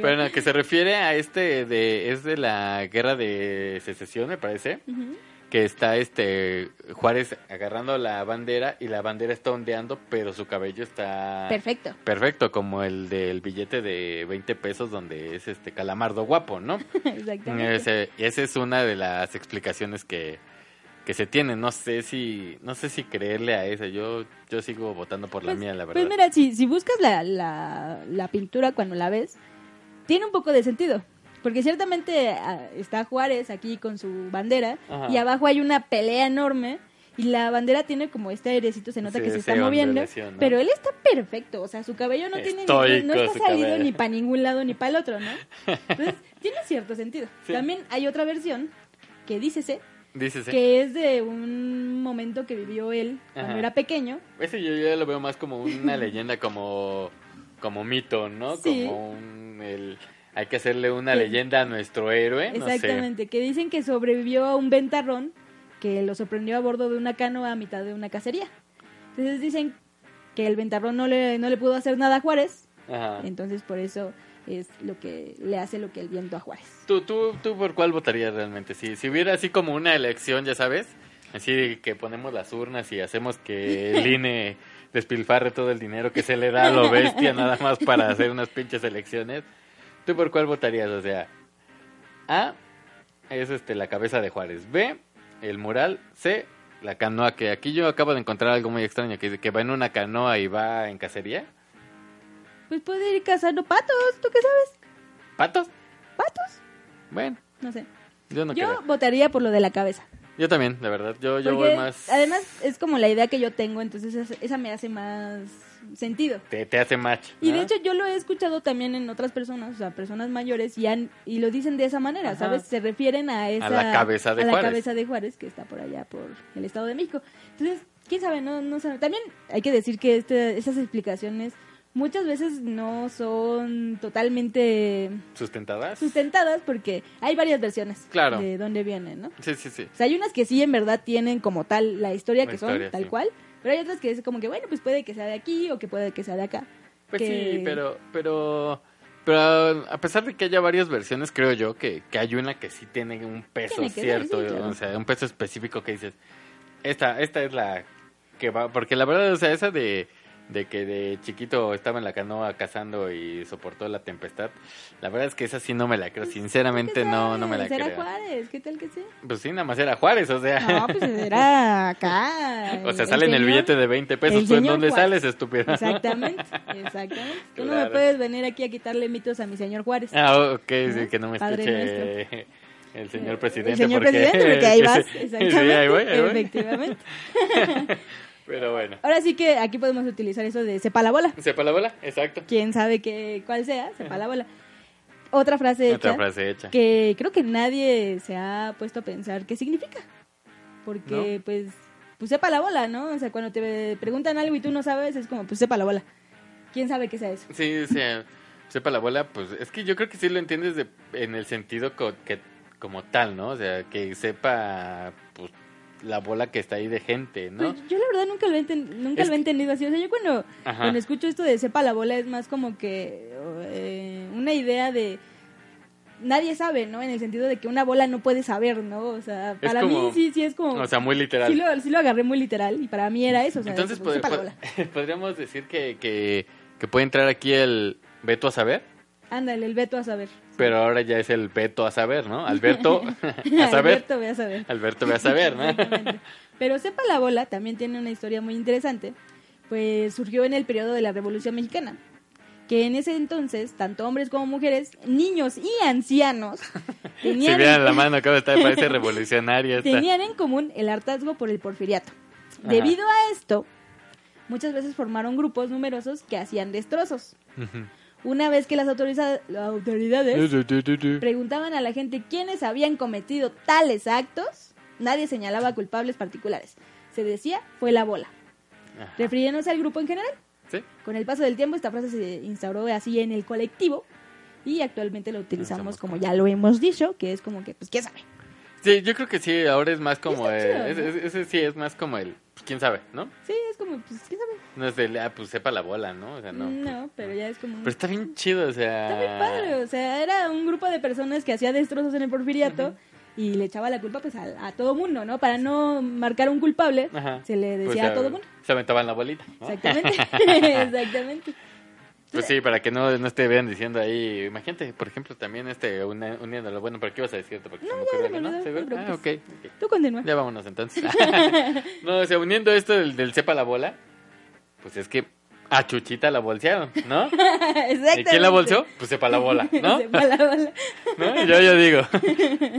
bueno, que se refiere a este de es de la guerra de secesión, me parece, Ujú. Que está este Juárez agarrando la bandera y la bandera está ondeando, pero su cabello está Perfecto. perfecto, como el del billete de 20 pesos donde es este calamardo guapo, ¿no? [LAUGHS] Exactamente. Ese- esa es una de las explicaciones que que se tienen, no sé si no sé si creerle a esa, yo yo sigo votando por la Pues- mía, la verdad. Pues mira, si, si buscas la, la, la pintura cuando la ves, tiene un poco de sentido. Porque ciertamente ah, está Juárez aquí con su bandera Ajá. y abajo hay una pelea enorme y la bandera tiene como este airecito, se nota Sí, que se está moviendo, pero él está perfecto, o sea, su cabello no tiene Estoico no, no está salido cabello. ni para ningún lado ni para el otro, ¿no? [LAUGHS] Entonces, tiene cierto sentido. Sí. También hay otra versión que dícese Dícese. que es de un momento que vivió él cuando Ajá. era pequeño Ese yo ya lo veo más como una leyenda, como, como mito, ¿no? Sí. Como un, el, hay que hacerle una leyenda a nuestro héroe, no sé. Exactamente, que dicen que sobrevivió a un ventarrón que lo sorprendió a bordo de una canoa a mitad de una cacería. Entonces dicen que el ventarrón no le, no le pudo hacer nada a Juárez, Ajá. entonces por eso es lo que le hace lo que el viento a Juárez. ¿Tú, tú, ¿Tú por cuál votarías realmente? Si, si hubiera así como una elección, ya sabes, así que ponemos las urnas y hacemos que el INE [LAUGHS] despilfarre todo el dinero que se le da a lo bestia nada más para hacer unas pinches elecciones, ¿tú por cuál votarías? O sea, A es este la cabeza de Juárez, B el mural, C la canoa, que aquí yo acabo de encontrar algo muy extraño, que dice que va en una canoa y va en cacería. Pues puede ir cazando patos, ¿tú qué sabes? ¿Patos? ¿Patos? Bueno, No sé. yo no yo creo. votaría por lo de la cabeza. Yo también, de verdad. Yo, yo Porque voy más... además es como la idea que yo tengo, entonces esa, esa me hace más sentido. te, te hace match. Y de hecho yo lo he escuchado también en otras personas, o sea, personas mayores, y, han, y lo dicen de esa manera, Ajá. ¿sabes? Se refieren a esa... la cabeza de a la Juárez. cabeza de Juárez, que está por allá, por el Estado de México. Entonces, quién sabe, no, no sabe. También hay que decir que este, esas explicaciones muchas veces no son totalmente ¿Sustentadas? sustentadas porque hay varias versiones Claro. de dónde vienen, ¿no? Sí, sí, sí. O sea, hay unas que sí en verdad tienen como tal la historia La que historia, son, tal sí. cual, pero hay otras que es como que, bueno, pues puede que sea de aquí o que puede que sea de acá. Pues que- sí, pero, pero, pero a pesar de que haya varias versiones, creo yo que, que hay una que sí tiene un peso Tiene que ser, cierto, sí, claro. o sea, un peso específico que dices, esta, esta es la que va, porque la verdad, o sea, esa de, de que de chiquito estaba en la canoa cazando y soportó la tempestad, la verdad es que esa sí no me la creo, sinceramente ¿Qué no, no me la sabes? Era creo. Juárez, ¿qué tal que sí? Pues sí, nada más era Juárez, o sea. No, pues era acá. [LAUGHS] O sea, sale en el billete de 20 pesos. el ¿Tú en señor dónde Juárez. sales, estúpido? Exactamente, [LAUGHS] exactamente. Tú no me puedes venir aquí a quitarle mitos a mi señor Juárez. Ah, ok, que no me escuche [LAUGHS] el señor presidente. el señor porque- presidente, porque ahí vas. Sí, Exactamente, ahí voy, ahí voy. efectivamente. Pero bueno. Ahora sí que aquí podemos utilizar eso de sepa la bola. ¿Sepa la bola? Exacto. Quién sabe qué, cuál sea, sepa la bola. Otra frase hecha. Otra frase hecha. que creo que nadie se ha puesto a pensar qué significa. Porque, pues, pues sepa la bola, ¿no? O sea, cuando te preguntan algo y tú no sabes, es como, pues sepa la bola. ¿Quién sabe qué sea eso? Sí, sí. Sepa la bola, pues es que yo creo que sí lo entiendes de- en el sentido co- que como tal, ¿no? O sea, que sepa pues, la bola que está ahí de gente, ¿no? Pues yo la verdad nunca lo he, enten- nunca Es lo he entendido así. O sea, yo cuando, cuando escucho esto de sepa la bola es más como que eh, una idea de... Nadie sabe, ¿no? En el sentido de que una bola no puede saber, ¿no? O sea, para como- mí sí, sí es como... O sea, muy literal. Sí lo, sí lo agarré muy literal y para mí era eso. O sea, Entonces, pod- pod- bola. [LAUGHS] podríamos decir que, que, que puede entrar aquí el Beto a saber, Ándale, el veto a saber. Pero ahora ya es el Beto a saber, ¿no? Alberto [LAUGHS] a saber. Alberto, ve a saber. Alberto ve a saber, ¿no? Pero Sepa la Bola también tiene una historia muy interesante, pues surgió en el periodo de la Revolución Mexicana, que en ese entonces, tanto hombres como mujeres, niños y ancianos, [LAUGHS] Si tenían, vieran la mano, acaba de estar, parece [LAUGHS] revolucionaria esta. tenían en común el hartazgo por el porfiriato. Ajá. Debido a esto, muchas veces formaron grupos numerosos que hacían destrozos. Una vez que las autoriza- autoridades preguntaban a la gente quiénes habían cometido tales actos, nadie señalaba culpables particulares. Se decía fue la bola, Ajá. refiriéndose al grupo en general. ¿Sí? Con el paso del tiempo esta frase se instauró así en el colectivo y actualmente lo utilizamos como ya lo hemos dicho, que es como que pues quién sabe. Sí, yo creo que sí, ahora es más como... eh, ese, ¿no? ese- ese sí es más como el... pues, ¿Quién sabe, no? Sí, es como pues quién sabe. No es de... Ah, pues sepa la bola, ¿no? O sea, no. No, pero ya es como Pero está bien chido, o sea... Está bien padre, o sea, era un grupo de personas que hacía destrozos en el porfiriato y le echaba la culpa pues a, a todo mundo, ¿no? Para no marcar un culpable, Ajá. se le Pues, decía a todo mundo. Se aventaban la bolita, ¿no? Exactamente, [LAUGHS] [LAUGHS] exactamente. Pues sí, para que no, no te vean diciendo ahí... Imagínate, por ejemplo, también este... una- uniéndolo. Bueno, ¿pero qué ibas a decirte? Porque No, se me ocurrió ¿no? no. Ah, ok. preocupes. ok. Tú continúa. Ya vámonos entonces. [LAUGHS] [LAUGHS] no, o sea, uniendo esto del, del sepa la bola, pues es que a Chuchita la bolsearon, ¿no? Exactamente. [LAUGHS] ¿Y quién la bolseó? Pues sepa la bola, ¿no? Sepa la bola. ¿No? Yo, yo digo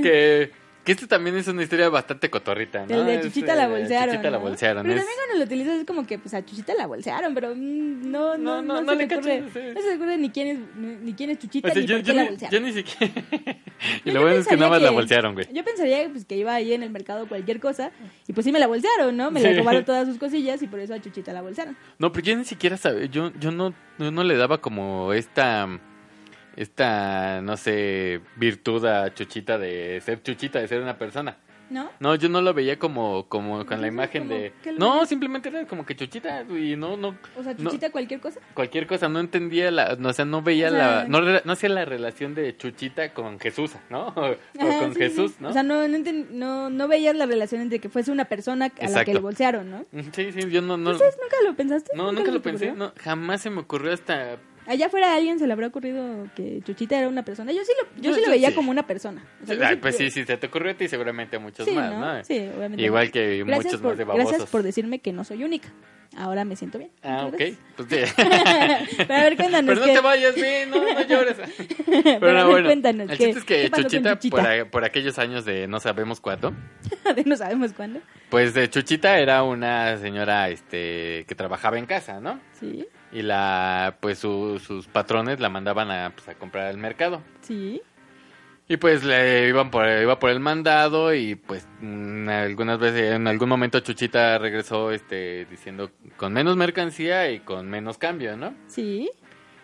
que, que esto también es una historia bastante cotorrita, ¿no? El de Es, Chuchita eh, la bolsearon. Chuchita la ¿no? bolsearon. Pero es- también cuando lo utilizas es como que pues a Chuchita la bolsearon, pero mm, no, No, no, no, no, se le ocurre. sí. No se ocurre ni quién es, ni, quién es Chuchita o sea, ni yo, por yo qué la bolsearon. yo ni siquiera... [LAUGHS] y lo bueno es que nada más la bolsearon, güey. Yo pensaría pues, que iba ahí en el mercado cualquier cosa y pues sí me la bolsearon, ¿no? Me Sí. le robaron todas sus cosillas y por eso a Chuchita la bolsearon. No, pero yo ni siquiera sabía, yo, yo no, yo no le daba como esta, esta, no sé, virtud a Chuchita de ser Chuchita, de ser una persona. ¿No? No, yo no lo veía como, como con la imagen de... ¿Qué lo No, simplemente era como que Chuchita y no, no... O sea, no- chuchita cualquier cosa. cualquier cosa, no entendía la... No, o sea, no veía O sea- la... No, no hacía la relación de Chuchita con Jesús, ¿no? [LAUGHS] O, con sí, Jesús, sí. ¿no? O sea, no, no, no, no veías la relación entre que fuese una persona a la que le bolsearon, ¿no? Sí, sí, yo no... no ¿Ustedes nunca lo pensaste? no, nunca se lo pensé, no, jamás se me ocurrió hasta... Allá afuera a alguien se le habrá ocurrido que Chuchita era una persona. Yo sí lo, yo sí lo veía sí. como una persona. O sea, Ay, sí- pues sí, sí, se te ocurrió a ti seguramente a muchos Sí, más, ¿no? ¿no? Sí, obviamente. Igual que Gracias muchos por, más de babosos. Gracias por decirme que no soy única. Ahora me siento bien. Ah, ok. Pues sí. [LAUGHS] Pero a ver, cuéntanos. Pero no ¿qué- te vayas, bien, no, no llores. [LAUGHS] Pero a ver, cuéntanos, El ¿qué- chiste es que Chuchita, Chuchita? Por, a- por aquellos años de no sabemos cuándo, [LAUGHS] de no sabemos cuándo. pues de Chuchita era una señora este que trabajaba en casa, ¿no? Sí, Y la pues su- sus patrones la mandaban a, pues, a comprar al mercado. sí. Y pues le iban por iba por el mandado y pues algunas veces en algún momento Chuchita regresó este diciendo con menos mercancía y con menos cambio, ¿no? Sí.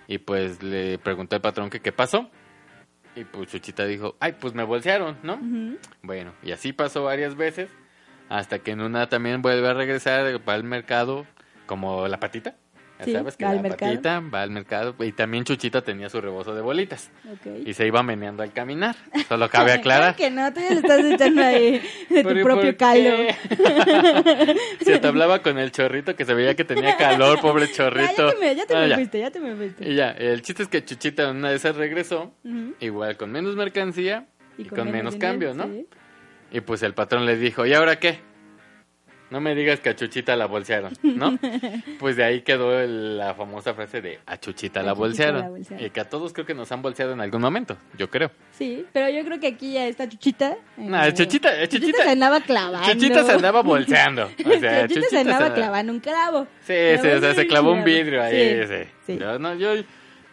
Y pues le preguntó al patrón que qué pasó. Y pues Chuchita dijo, ay, pues me bolsearon, ¿no? Bueno, y así pasó varias veces, hasta que en una también vuelve a regresar, va al mercado, como la patita. Ya Sí, sabes que va al mercado. patita va al mercado. Y también Chuchita tenía su rebozo de bolitas. Y se iba meneando al caminar. Solo [LAUGHS] cabe aclarar. Que no, tú ya le estás echando ahí de tu propio ¿por caldo. qué? [LAUGHS] Se te hablaba con el chorrito que se veía que tenía calor, pobre [LAUGHS] chorrito. ya te me, ya te Ah, me ya. fuiste, ya te me fuiste. Y ya, el chiste es que Chuchita una de esas regresó, igual con menos mercancía y, con, menos, dinero, cambio, ¿no? sí. Y pues el patrón le dijo, ¿y ahora qué? No me digas que a Chuchita la bolsearon, ¿no? [LAUGHS] pues de ahí quedó el- la famosa frase de a Chuchita, A la, Chuchita bolsearon. la bolsearon. Y que a todos creo que nos han bolseado en algún momento, yo creo. Sí, pero yo creo que aquí ya está Chuchita. eh, No, Chuchita, Chuchita, se andaba clavando. Chuchita se andaba bolseando. O sea, Chuchita se andaba clavando un clavo. Sí, sí, o sea, se clavó un vidrio ahí. Sí, Sí, sí. Yo, no, yo,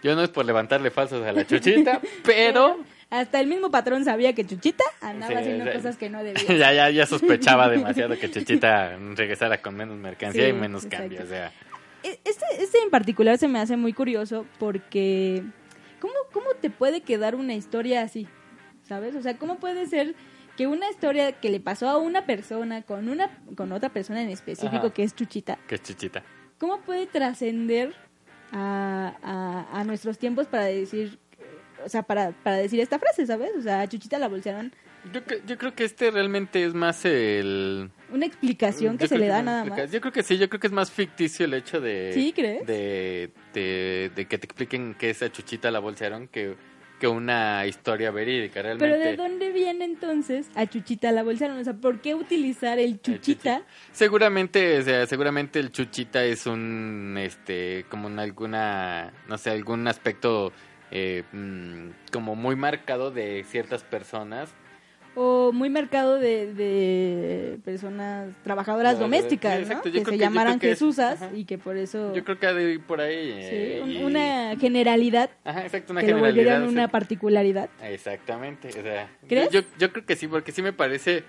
yo no es por levantarle falsos a la Chuchita, [LAUGHS] pero... Hasta el mismo patrón sabía que Chuchita andaba Sí, haciendo cosas que no [LAUGHS] debía. ya, ya, ya sospechaba [LAUGHS] demasiado que Chuchita regresara con menos mercancía Sí, y menos cambio. O sea, E- Este, este en particular se me hace muy curioso porque ¿cómo, ¿cómo te puede quedar una historia así? ¿Sabes? O sea, ¿cómo puede ser que una historia que le pasó a una persona con una con otra persona en específico Ajá. que es Chuchita, que es Chuchita. ¿cómo puede trascender a, a, a nuestros tiempos para decir, o sea, para, para decir esta frase, ¿sabes? O sea, a Chuchita la bolsearon. Yo, yo creo que este realmente es más el... Una explicación que yo se le da nada más. Yo creo que sí, yo creo que es más ficticio el hecho de... ¿Sí, crees? De, de, de que te expliquen que esa Chuchita la bolsearon que, que una historia verídica. Realmente... Pero ¿de dónde viene entonces a Chuchita la bolsearon? O sea, ¿por qué utilizar el Chuchita? Seguramente, o sea, seguramente el chuchita es un, este, como en alguna, no sé, algún aspecto eh, mm, como muy marcado de ciertas personas. O muy marcado de, de personas trabajadoras domésticas, Que se que- llamaran que Jesusas y que por eso... Yo creo que ha de ir por ahí. sí, eh, un- y- una generalidad Ajá, exacto, una que lo generalidad. una particularidad. Exactamente, o sea, ¿Crees? Yo, yo creo que sí, porque sí me parece,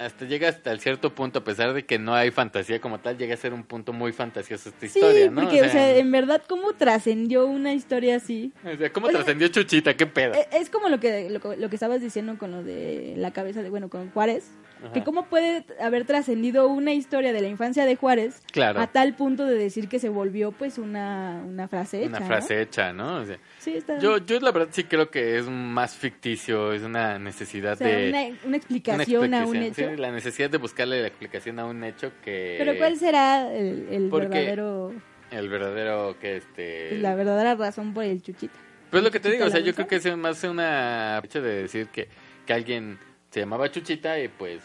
hasta llega hasta el cierto punto, a pesar de que no hay fantasía como tal, llega a ser un punto muy fantasioso esta Sí, historia, ¿no? porque, o sea, en verdad, ¿cómo trascendió una historia así? o sea, ¿cómo o sea, trascendió Chuchita? ¿Qué pedo? E- Es como lo que, lo, que- lo que estabas diciendo con lo de la cabeza de, bueno, con Juárez, Ajá. que cómo puede haber trascendido una historia de la infancia de Juárez Claro. a tal punto de decir que se volvió pues una, una frase hecha, Una ¿no? frase hecha, ¿no? O sea, Sí, está... yo, yo la verdad sí creo que es más ficticio, es una necesidad o sea, de... una, una una explicación a un hecho. sí, la necesidad de buscarle la explicación a un hecho que... Pero ¿cuál será el, el Porque- verdadero, El verdadero que este... la verdadera razón por el chuchita? Pues lo que te digo, o sea, yo creo que es más una hecho de decir que, que alguien se llamaba Chuchita y pues...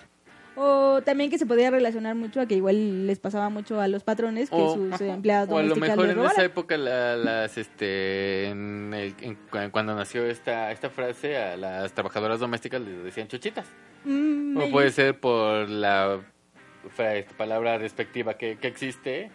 O también que se podía relacionar mucho a que igual les pasaba mucho a los patrones que o, sus ajá, empleadas o a lo mejor en esa época la- las este en el- en cu- cuando nació esta esta frase a las trabajadoras domésticas les decían chuchitas. Mm, o puede ser por la palabra respectiva que, que existe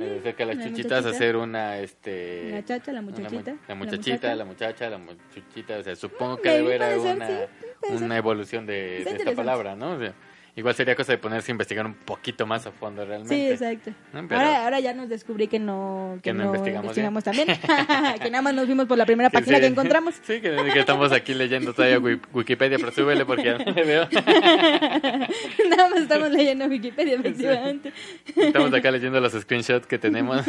eh, acerca de las la muchachita. hacer una este La chacha, la una muchachita. la muchachita la muchacha la muchachita o sea supongo que Maybe, debe haber una sí, una evolución de, de esta palabra no o sea, igual sería cosa de ponerse a investigar un poquito más a fondo realmente. Sí, exacto. No, pero- Ahora, ahora ya nos descubrí que no, que Que no no investigamos investigamos también. [LAUGHS] [LAUGHS] que nada más nos fuimos por la primera página Sí. que encontramos. Sí, que, que estamos aquí leyendo todavía Wi- Wikipedia, pero súbele porque ya no le veo. [LAUGHS] nada más estamos leyendo Wikipedia, efectivamente. Estamos acá leyendo los screenshots que tenemos.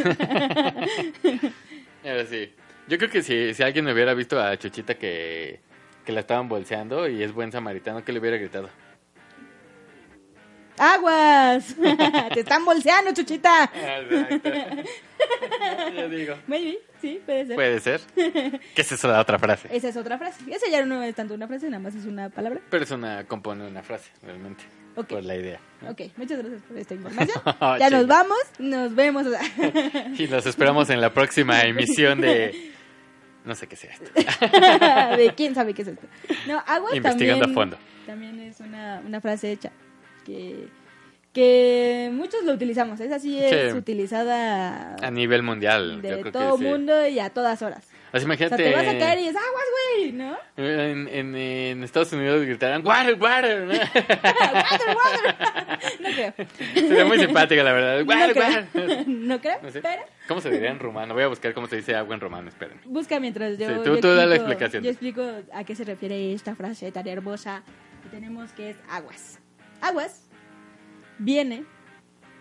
Ahora sí. Yo creo que si, si alguien hubiera visto a Chuchita que, que la estaban bolseando y es buen samaritano, que le hubiera gritado? ¡Aguas! [LAUGHS] ¡Te están bolseando, chuchita! Exacto. Yo digo. Maybe, sí, puede ser. Puede ser. [LAUGHS] ¿Qué es la otra frase? Esa es otra frase. Esa ya no es tanto una frase, nada más es una palabra. Pero es una, compone una frase, realmente. Ok. Por la idea. Ok, muchas gracias por esta información. [LAUGHS] Oh, ya nos vamos, nos vemos. Y los esperamos en la próxima emisión de... No sé qué sea esto. de quién sabe qué es esto. No, aguas Investigando también, a fondo. también es una, una frase hecha que, que muchos lo utilizamos. Esa sí es Sí. utilizada A nivel mundial. yo de creo todo que sí. mundo y a todas horas. Así O sea, imagínate... te vas a caer y es aguas, güey, ¿no? En, en, en Estados Unidos gritarán water, water. ¿no? [LAUGHS] water, water. No creo. Sería muy simpática, la verdad. No Water, creo. water. [LAUGHS] No creo, No sé. pero ¿Cómo se diría en rumano? Voy a buscar cómo se dice agua en rumano, esperen. busca mientras yo, Sí, tú- yo tú da la explico- explicación. Yo explico a qué se refiere esta frase tan hermosa que tenemos que es aguas. Aguas viene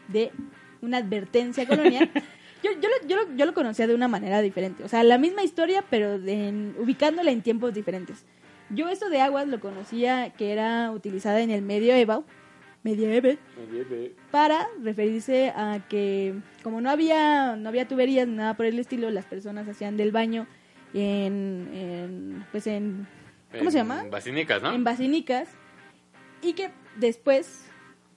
de una advertencia colonial. [LAUGHS] Yo, yo, lo, yo, lo, yo lo conocía de una manera diferente. O sea, la misma historia, pero de- en- ubicándola en tiempos diferentes. Yo esto de aguas lo conocía que era utilizada en el medioevo, medieval, para referirse a que como no había no había tuberías nada por el estilo, las personas hacían del baño en, en, pues en ¿cómo se llama? En Basinicas, ¿no? En basinicas y que después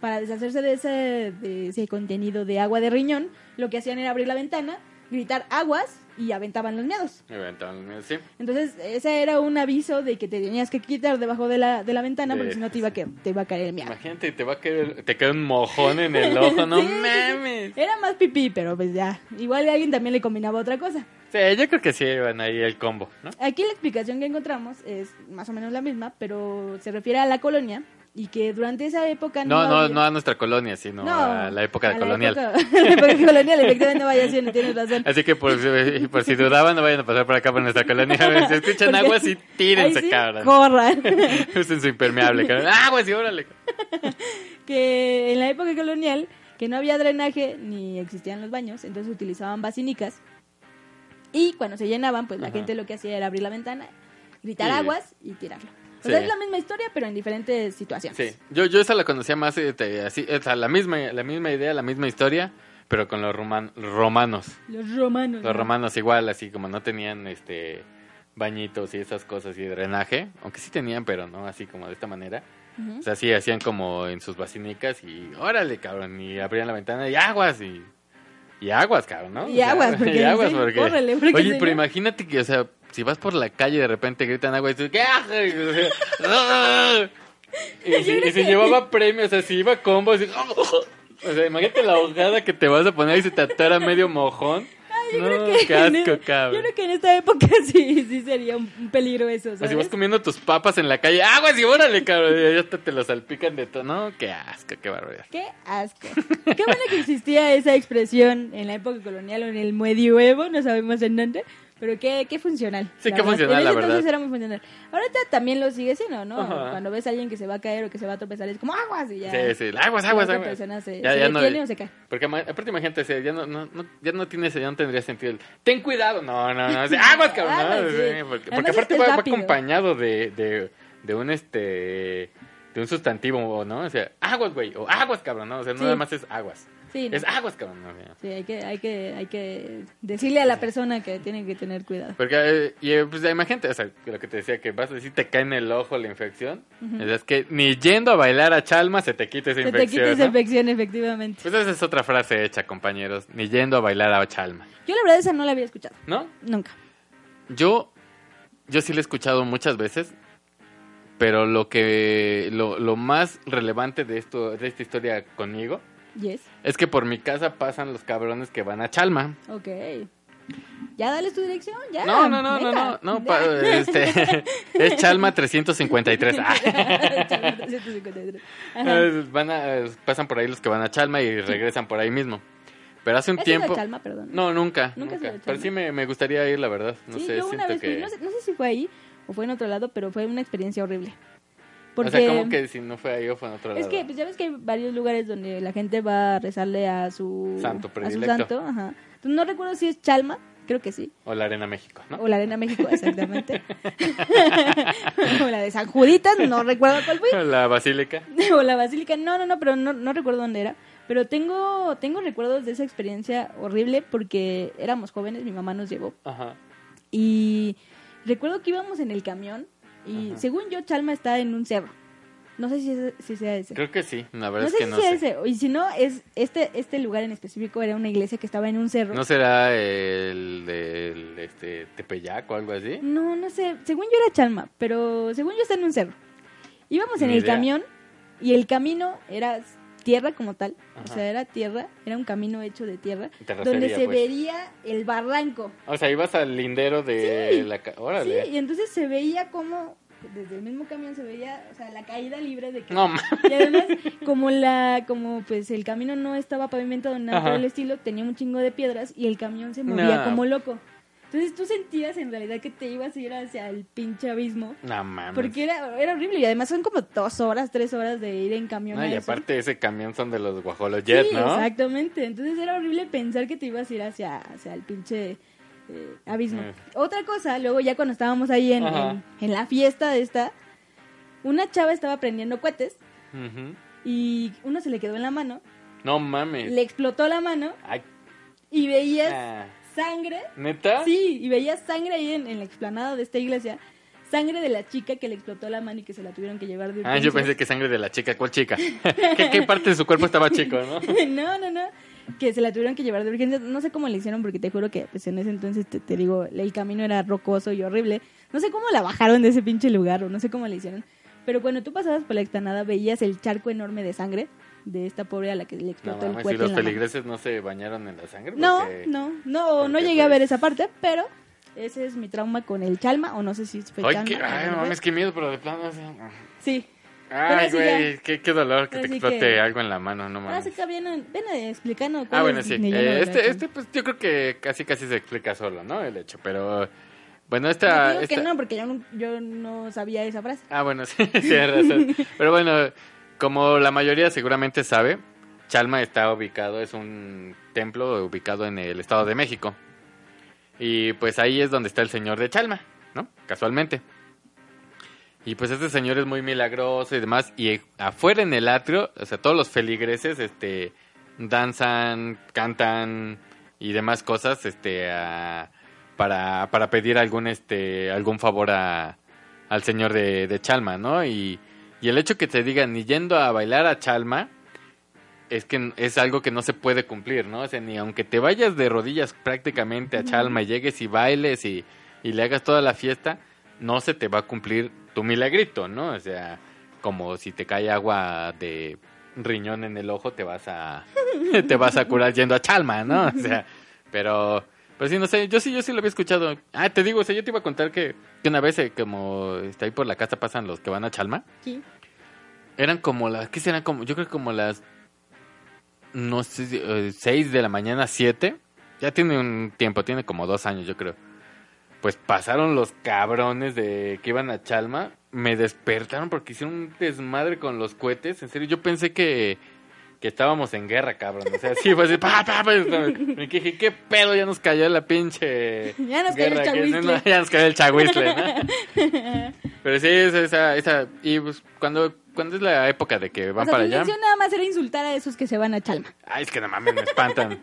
para deshacerse de ese, de ese contenido de agua de riñón, lo que hacían era abrir la ventana, gritar aguas y aventaban los miedos. Entonces, sí. Entonces, ese era un aviso de que te tenías que quitar debajo de la, de la ventana porque si no te iba, a que, te iba a caer el miedo. Imagínate, te va a caer, te cae un mojón en el ojo, no [LAUGHS] Sí, mames. Era más pipí, pero pues ya. Igual alguien también le combinaba otra cosa. Sí, yo creo que sí iban ahí el combo, ¿no? Aquí la explicación que encontramos es más o menos la misma, pero se refiere a la colonia y que durante esa época No, no, había- no a nuestra colonia, sino a la época a la colonial. época- [LAUGHS] la época colonial, efectivamente, vaya siendo, tienes razón. Así que por, si- por si dudaban, no vayan a pasar por acá por nuestra colonia. Si escuchan Porque- agua, sí, tírense, sí, cabrón. Corran. [LAUGHS] Usen su impermeable, cabrón. Agua, sí, órale. [LAUGHS] que en la época colonial, que no había drenaje ni existían los baños, entonces utilizaban basinicas. Y cuando se llenaban, pues la gente lo que hacía era abrir la ventana, gritar Sí. aguas y tirarlo. O sea, es la misma historia, pero en diferentes situaciones. Sí, yo, yo esa la conocía más este, así, o sea, la misma, la misma idea, la misma historia, pero con los roman- romanos. Los romanos. Los ¿no? romanos igual, así como no tenían este bañitos y esas cosas y drenaje, aunque sí tenían, pero no así como de esta manera. Ujú. O sea, sí hacían como en sus basinicas y órale, cabrón, y abrían la ventana y aguas y y aguas, cabrón, ¿no? Y aguas, [LAUGHS] porque y aguas porque córrele, porque Oye, pero imagínate que, o sea, si vas por la calle y de repente gritan agua y tú, ¿qué haces? [LAUGHS] O y si, y si llevaba premios, o sea, si iba combo, así, o sea, imagínate la ahogada que te vas a poner y se te atora medio mojón. Yo no, creo que qué en- asco, Yo cabrón. creo que en esta época [LAUGHS] sí, sí sería un peligro eso, O ¿sabes? si vas comiendo tus papas en la calle, aguas y órale, cabrón, y ya hasta te lo salpican de todo. No, qué asco, qué barbaridad. Qué asco. Qué bueno que existía esa expresión en la época colonial o en el medioevo, no sabemos en dónde, pero qué, qué funcional. Sí, qué verdad. funcional, En la verdad. entonces era muy funcional. Ahorita también lo sigue siendo, ¿no? Ajá. Cuando ves a alguien que se va a caer o que se va a tropezar, es como aguas y ya. Sí, sí, aguas, aguas, aguas. persona se, Ya, se ya no- detiene o se cae. Porque aparte imagínate, ya no, no, no- ya no tiene, ya no tendría sentido el, ten cuidado, no, no, no, o sea, aguas, [LAUGHS] cabrón, no, Aguas, sí. sí, porque, aparte va, acompañado de, de, de un este, de un sustantivo, ¿no? O sea, aguas, güey, o aguas, cabrón, ¿no? O sea, no Sí. nada más es aguas, Sí, no. es aguas, cabrón, ¿no? Sí, hay que, hay que, hay que decirle a la persona que tiene que tener cuidado. Porque, eh, y eh, pues imagínate, o sea, lo que te decía, que vas a decir, te cae en el ojo la infección, es que ni yendo a bailar a Chalma se te quita esa Se te infección, quita esa ¿no? infección, efectivamente. Pues esa es otra frase hecha, compañeros, ni yendo a bailar a Chalma, Yo la verdad esa no la había escuchado. ¿no? Nunca. Yo, yo sí lo he escuchado muchas veces, pero lo que, lo, lo más relevante de esto, de esta historia conmigo, Yes. Es que por mi casa pasan los cabrones que van a Chalma. Ok. Ya dales tu dirección, ya. No, no, no, no, venga. no, no, pa- este, [LAUGHS] es Chalma 353. Ah. Chalma [LAUGHS] 353. Ajá. Eh, van a, pasan por ahí los que van a Chalma y regresan por ahí mismo. Pero hace un ¿Has ido a tiempo... Chalma, perdón? No, nunca, ¿Nunca nunca. Pero sí me, me gustaría ir, la verdad. No sí, sé, yo una vez fui, que... no sé, no sé si fue ahí o fue en otro lado, pero fue una experiencia horrible. Porque O sea, como que si no fue ahí o fue en otro lado. es que pues, ya ves que hay varios lugares donde la gente va a rezarle a su Santo a su santo, ajá. Entonces, no recuerdo si es Chalma, creo que sí. O la Arena México, ¿no? O la Arena México, exactamente. [LAUGHS] o la de San Juditas, no recuerdo cuál fue. [LAUGHS] La Basílica. [LAUGHS] o la Basílica, no, no, no, pero no, no recuerdo dónde era. Pero tengo, tengo recuerdos de esa experiencia horrible porque éramos jóvenes, mi mamá nos llevó. Ajá. Y recuerdo que íbamos en el camión y Ajá. según yo Chalma está en un cerro. No sé si, es- si sea ese. Creo que sí, la No verdad sé es que si no sea sé. ese. Y si no, es este, este lugar en específico era una iglesia que estaba en un cerro. ¿No será el del este, Tepeyac o algo así? No, no sé. Según yo era Chalma, pero según yo está en un cerro. Íbamos en Ni el idea. camión y el camino era tierra como tal. O sea, era tierra, era un camino hecho de tierra. Donde se pues. vería el barranco. O sea, ibas al lindero de Sí. la... Órale. Sí, y entonces se veía como, desde el mismo camión se veía, o sea, la caída libre de que... No, Y además, como la, como pues el camino no estaba pavimentado nada por el estilo, tenía un chingo de piedras y el camión se movía No. como loco. Entonces tú sentías en realidad que te ibas a ir hacia el pinche abismo. no mames. Porque era, era horrible y además son como dos horas, tres horas de ir en camión. No, y aparte ese camión son de los guajolojet, sí, ¿no? exactamente. Entonces era horrible pensar que te ibas a ir hacia, hacia el pinche eh, abismo. Eh. Otra cosa, luego ya cuando estábamos ahí en, en, en la fiesta de esta, una chava estaba prendiendo cohetes y uno se le quedó en la mano, No mames. le explotó la mano Ay, y veías ah. Sangre. ¿Neta? Sí, y veías sangre ahí en, en la explanada de esta iglesia. Sangre de la chica que le explotó la mano y que se la tuvieron que llevar de Ah, yo pensé que sangre de la chica. ¿Cuál chica? [LAUGHS] [LAUGHS] ¿Qué, qué parte de su cuerpo estaba chico, no? [LAUGHS] no, no, no. Que se la tuvieron que llevar de urgencias. No sé cómo le hicieron porque te juro que pues, en ese entonces te, te digo, el camino era rocoso y horrible. No sé cómo la bajaron de ese pinche lugar o no sé cómo le hicieron. Pero cuando tú pasabas por la explanada veías el charco enorme de sangre de esta pobre a la que le No explotó el mames, si cohete los en la mano. no se bañaron en la sangre. No, porque- no, no, no llegué a ver pues- esa parte, pero ese es mi trauma con el chalma o no sé si fue Ay, chalma. qué, ay, no no mames, qué miedo, pero de plano. así- Sí. Ay, sí, güey, qué, qué dolor que te explote que- algo en la mano, no mames. sí que viene, viene explicando. Ah, bueno, sí. Eh, este, este, pues yo creo que casi casi se explica solo, ¿no? El hecho, pero bueno, Yo esta... digo que esta- no, porque yo no, yo no sabía esa frase. Ah, bueno, [LAUGHS] sí, tienes razón. [LAUGHS] Pero bueno, como la mayoría seguramente sabe, Chalma está ubicado, es un templo ubicado en el Estado de México. Y pues ahí es donde está el señor de Chalma, ¿no? Casualmente. Y pues este señor es muy milagroso y demás. Y afuera en el atrio, o sea, todos los feligreses, este, danzan, cantan y demás cosas, este, para, para pedir algún, este, algún favor a, al señor de, de Chalma, ¿no? Y, y el hecho que te digan ni yendo a bailar a Chalma es que es algo que no se puede cumplir, ¿no? O sea, ni aunque te vayas de rodillas prácticamente a Chalma y llegues y bailes y, y le hagas toda la fiesta, no se te va a cumplir tu milagrito, ¿no? O sea, como si te cae agua de riñón en el ojo, te vas a [LAUGHS] te vas a curar yendo a Chalma, ¿no? O sea, pero pues sí, no sé, yo sí, yo sí lo había escuchado. Ah, te digo, o sea, yo te iba a contar que, que una vez, eh, como está ahí por la casa pasan los que van a Chalma, Sí. eran como las, ¿qué serán? Como, yo creo que como las, no sé, si, eh, seis de la mañana, siete. Ya tiene un tiempo, tiene como dos años, yo creo. Pues pasaron los cabrones de que iban a Chalma, me despertaron porque hicieron un desmadre con los cohetes. En serio, yo pensé que, que estábamos en guerra, cabrón. O sea, sí, fue así, pa, pa, me dije, ¿qué pedo? Ya nos cayó la pinche [LAUGHS] Ya nos cayó el guerra que- chagüistle. no, [LAUGHS] ya nos cayó el chagüistle, ¿no? [LAUGHS] Pero sí, esa, esa, esa- y pues cuando, cuando es la época de que van o sea, para allá. intención nada más era insultar a esos que se van a Chalma. Ay, es que no mames, me espantan.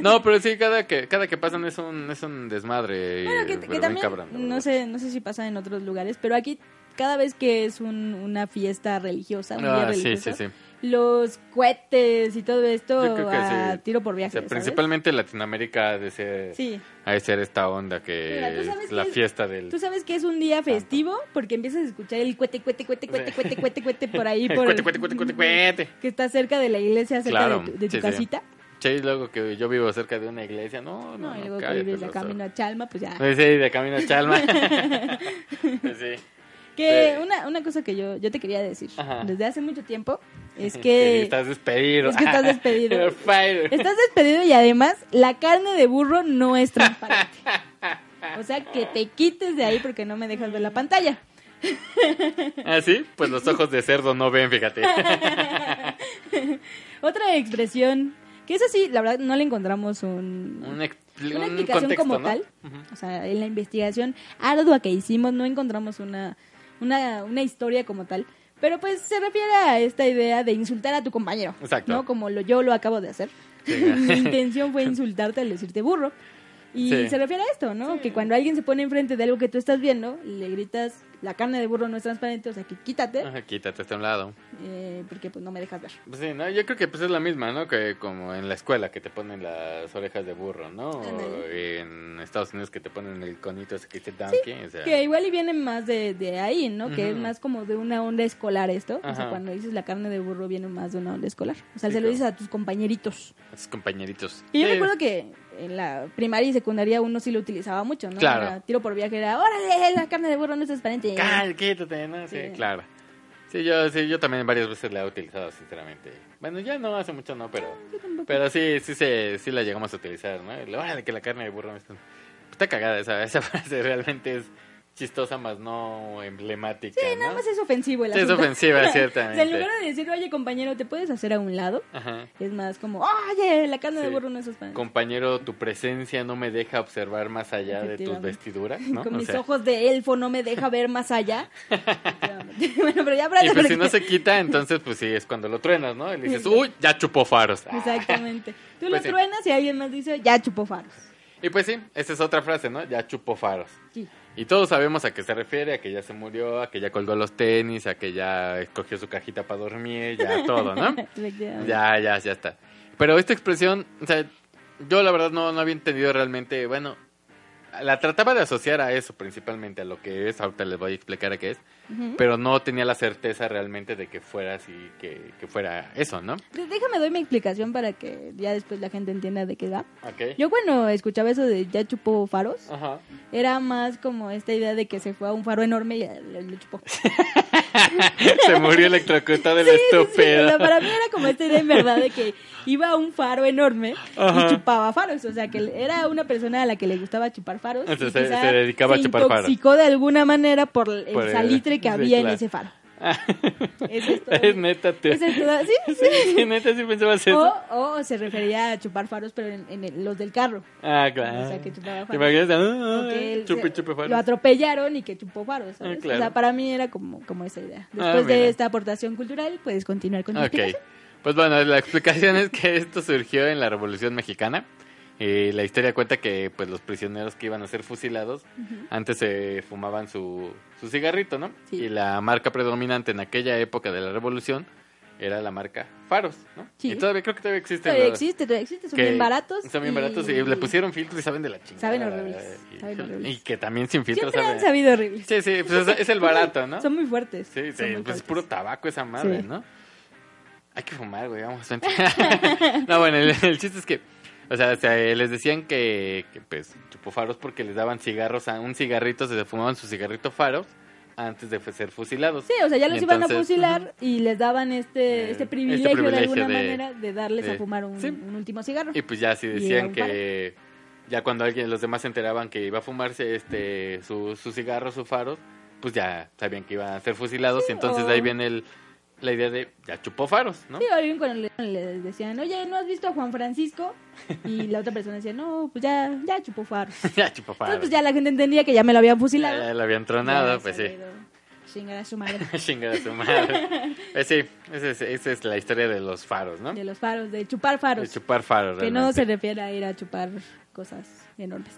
No, pero sí, cada que, cada que pasan es un, es un desmadre. Bueno, que, que también, cabrón, la no sé, no sé si pasa en otros lugares, pero aquí cada vez que es un- una fiesta religiosa, un día Ah, sí, religioso, sí, sí. Los cohetes y todo esto Yo creo que a sí. tiro por O viaje, sea, ¿sabes? principalmente Latinoamérica de ser, Sí. de ser esta onda que Mira, ¿tú es la qué es? fiesta del... Tú sabes que es un día festivo porque empiezas a escuchar el cuete, cuete, cuete, cuete, cuete, cuete, cuete por [LAUGHS] ahí, por Cuete, cuete, cuete, cuete, cuete. que está cerca de la iglesia, cerca Claro, de tu, de tu sí, casita. Sí, luego que yo vivo cerca de una iglesia, no, no, No, no, luego que vives de camino a Chalma, pues ya. Sí, de camino a Chalma. [LAUGHS] Sí. Que Sí. una, una cosa que yo, yo te quería decir Ajá. desde hace mucho tiempo [LAUGHS] es Sí, que estás despedido. es que estás despedido. [LAUGHS] Estás despedido y además la carne de burro no es [LAUGHS] transparente. O sea, que te quites de ahí porque no me dejas ver la pantalla. ¿Ah, sí? Pues los ojos de cerdo no ven, fíjate. Otra expresión, que es así, la verdad no le encontramos un, Un, ex- una un explicación contexto, como ¿no? tal. O sea, en la investigación ardua que hicimos no encontramos una, una, una historia como tal. Pero pues se refiere a esta idea de insultar a tu compañero. Exacto. ¿No? Como lo, yo lo acabo de hacer. Sí. [LAUGHS] Mi intención fue insultarte al decirte burro. Y Sí. se refiere a esto, ¿no? Que cuando alguien se pone enfrente de algo que tú estás viendo, le gritas, la carne de burro no es transparente, o sea, que quítate, Ajá, quítate este a un lado. eh, porque pues no me dejas ver. Pues sí, ¿no? Yo creo que pues es la misma, ¿no? Que como en la escuela que te ponen las orejas de burro, ¿no? O en Estados Unidos que te ponen el conito ese que dice donkey, o sea... Que igual y viene más de, de ahí, ¿no? Que es más como de una onda escolar esto. O sea, cuando dices la carne de burro viene más de una onda escolar. O sea, Sí, se lo dices a tus compañeritos. a tus compañeritos. Y yo Sí. recuerdo que en la primaria y secundaria uno sí lo utilizaba mucho, ¿no? Claro. Era tiro por viaje era, órale, la carne de burro no es transparente. Cal, quítate, ¿no? Sí, Sí. claro. Sí yo, sí, yo también varias veces la he utilizado, sinceramente. Bueno, ya no, hace mucho no, pero... Pero sí, sí, se, sí la llegamos a utilizar, ¿no? Órale, que la carne de burro no está... Está cagada esa, esa [LAUGHS] frase, realmente es chistosa, más no emblemática, Sí, ¿no? nada más es ofensivo el Sí, es ofensiva, [LAUGHS] o sea, ciertamente. en lugar de decir, oye, compañero, ¿te puedes hacer a un lado? Ajá. Es más como, oye, la carne de Sí. burro no es transparente. Compañero, tu presencia no me deja observar más allá de tus vestiduras, [LAUGHS] ¿no? Con O mis sea, ojos de elfo no me deja ver más allá. [LAUGHS] Bueno, pero ya para Y pues si no se quita, entonces pues sí, es cuando lo truenas, ¿no? Y le dices, uy, ya chupó faros. Ah. Exactamente. Tú Pues lo sí. truenas y alguien más dice, ya chupó faros. Y pues sí, esa es otra frase, ¿no? Ya chupó faros. Sí. Y todos sabemos a qué se refiere, a que ya se murió, a que ya colgó los tenis, a que ya escogió su cajita para dormir, ya [LAUGHS] todo, ¿no? Ya, ya, ya está. Pero esta expresión, o sea, yo la verdad no, no había entendido realmente, bueno, la trataba de asociar a eso principalmente, a lo que es, ahorita les voy a explicar a qué es, Pero no tenía la certeza realmente de que fuera así, que, que fuera eso, ¿no? Déjame doy mi explicación para que ya después la gente entienda de qué va. Ok. Yo cuando escuchaba eso de ya chupó faros, Ajá. era más como esta idea de que se fue a un faro enorme y le, le chupó. [LAUGHS] [LAUGHS] Se murió electrocutado el Sí, sí, sí, para mí era como esta idea en verdad de que iba a un faro enorme Ajá. y chupaba faros. O sea, que era una persona a la que le gustaba chupar faros. y se- se dedicaba a se chupar faros. intoxicó de alguna manera por el Por salitre que había en ese faro. Es [LAUGHS] neta, tú. Es. Sí, [LAUGHS] sí. Sí, sí, neta, sí pensabas eso. O, o se refería a chupar faros, pero en, en el- los del carro. Ah, claro. O sea, que chupaba ¿Te faros. imaginas? O Ah, él faros. Lo atropellaron y que chupó faros. ¿sabes? Ah, claro. O sea, para mí era como, como esa idea. Ah, Después de esta aportación cultural, puedes continuar con tu Ok. Pues bueno, la explicación es que esto surgió en la Revolución Mexicana. Y la historia cuenta que pues los prisioneros que iban a ser fusilados antes se fumaban su, su cigarrito, ¿no? Sí. Y la marca predominante en aquella época de la Revolución era la marca Faros, ¿no? Sí. Y todavía creo que todavía existe. Todavía existe, todavía existe. Son bien baratos. Son bien baratos y le pusieron filtros y saben de la chingada. Saben horribles, Y, saben horribles. y que también sin filtros Siempre han saben. sabido horribles. Sí, sí, pues es, es el barato, ¿no? Son muy fuertes. Sí, sí, pues es fuertes. puro tabaco esa madre, Sí. ¿no? Hay que fumar, güey, vamos, [LAUGHS] no, bueno, el, el chiste es que, o sea, o sea, les decían que, que, pues, chupó faros porque les daban cigarros, a un cigarrito, se fumaban su cigarrito faros antes de ser fusilados. Sí, o sea, ya los iban a fusilar y les daban este, Eh, este privilegio, de privilegio alguna de- manera de darles de- a fumar un, sí. un último cigarro. Y pues ya si decían que ya cuando alguien los demás se enteraban que iba a fumarse este su, su cigarro, su faros, pues ya sabían que iban a ser fusilados y entonces o- ahí viene el, la idea de ya chupó faros, ¿no? Sí, o alguien cuando le, le decían, oye, ¿no has visto a Juan Francisco? Y la otra persona decía, no, pues ya, ya chupó faros. [LAUGHS] ya chupó Entonces, faros. pues ya la gente entendía que ya me lo habían fusilado. ya lo habían tronado, pues sí. Chingar a su madre. [LAUGHS] Chinga de su madre. Pues sí, esa es, esa es la historia de los faros, ¿no? De los faros, de chupar De faros. chupar faros. que no se refiere a ir a chupar cosas enormes.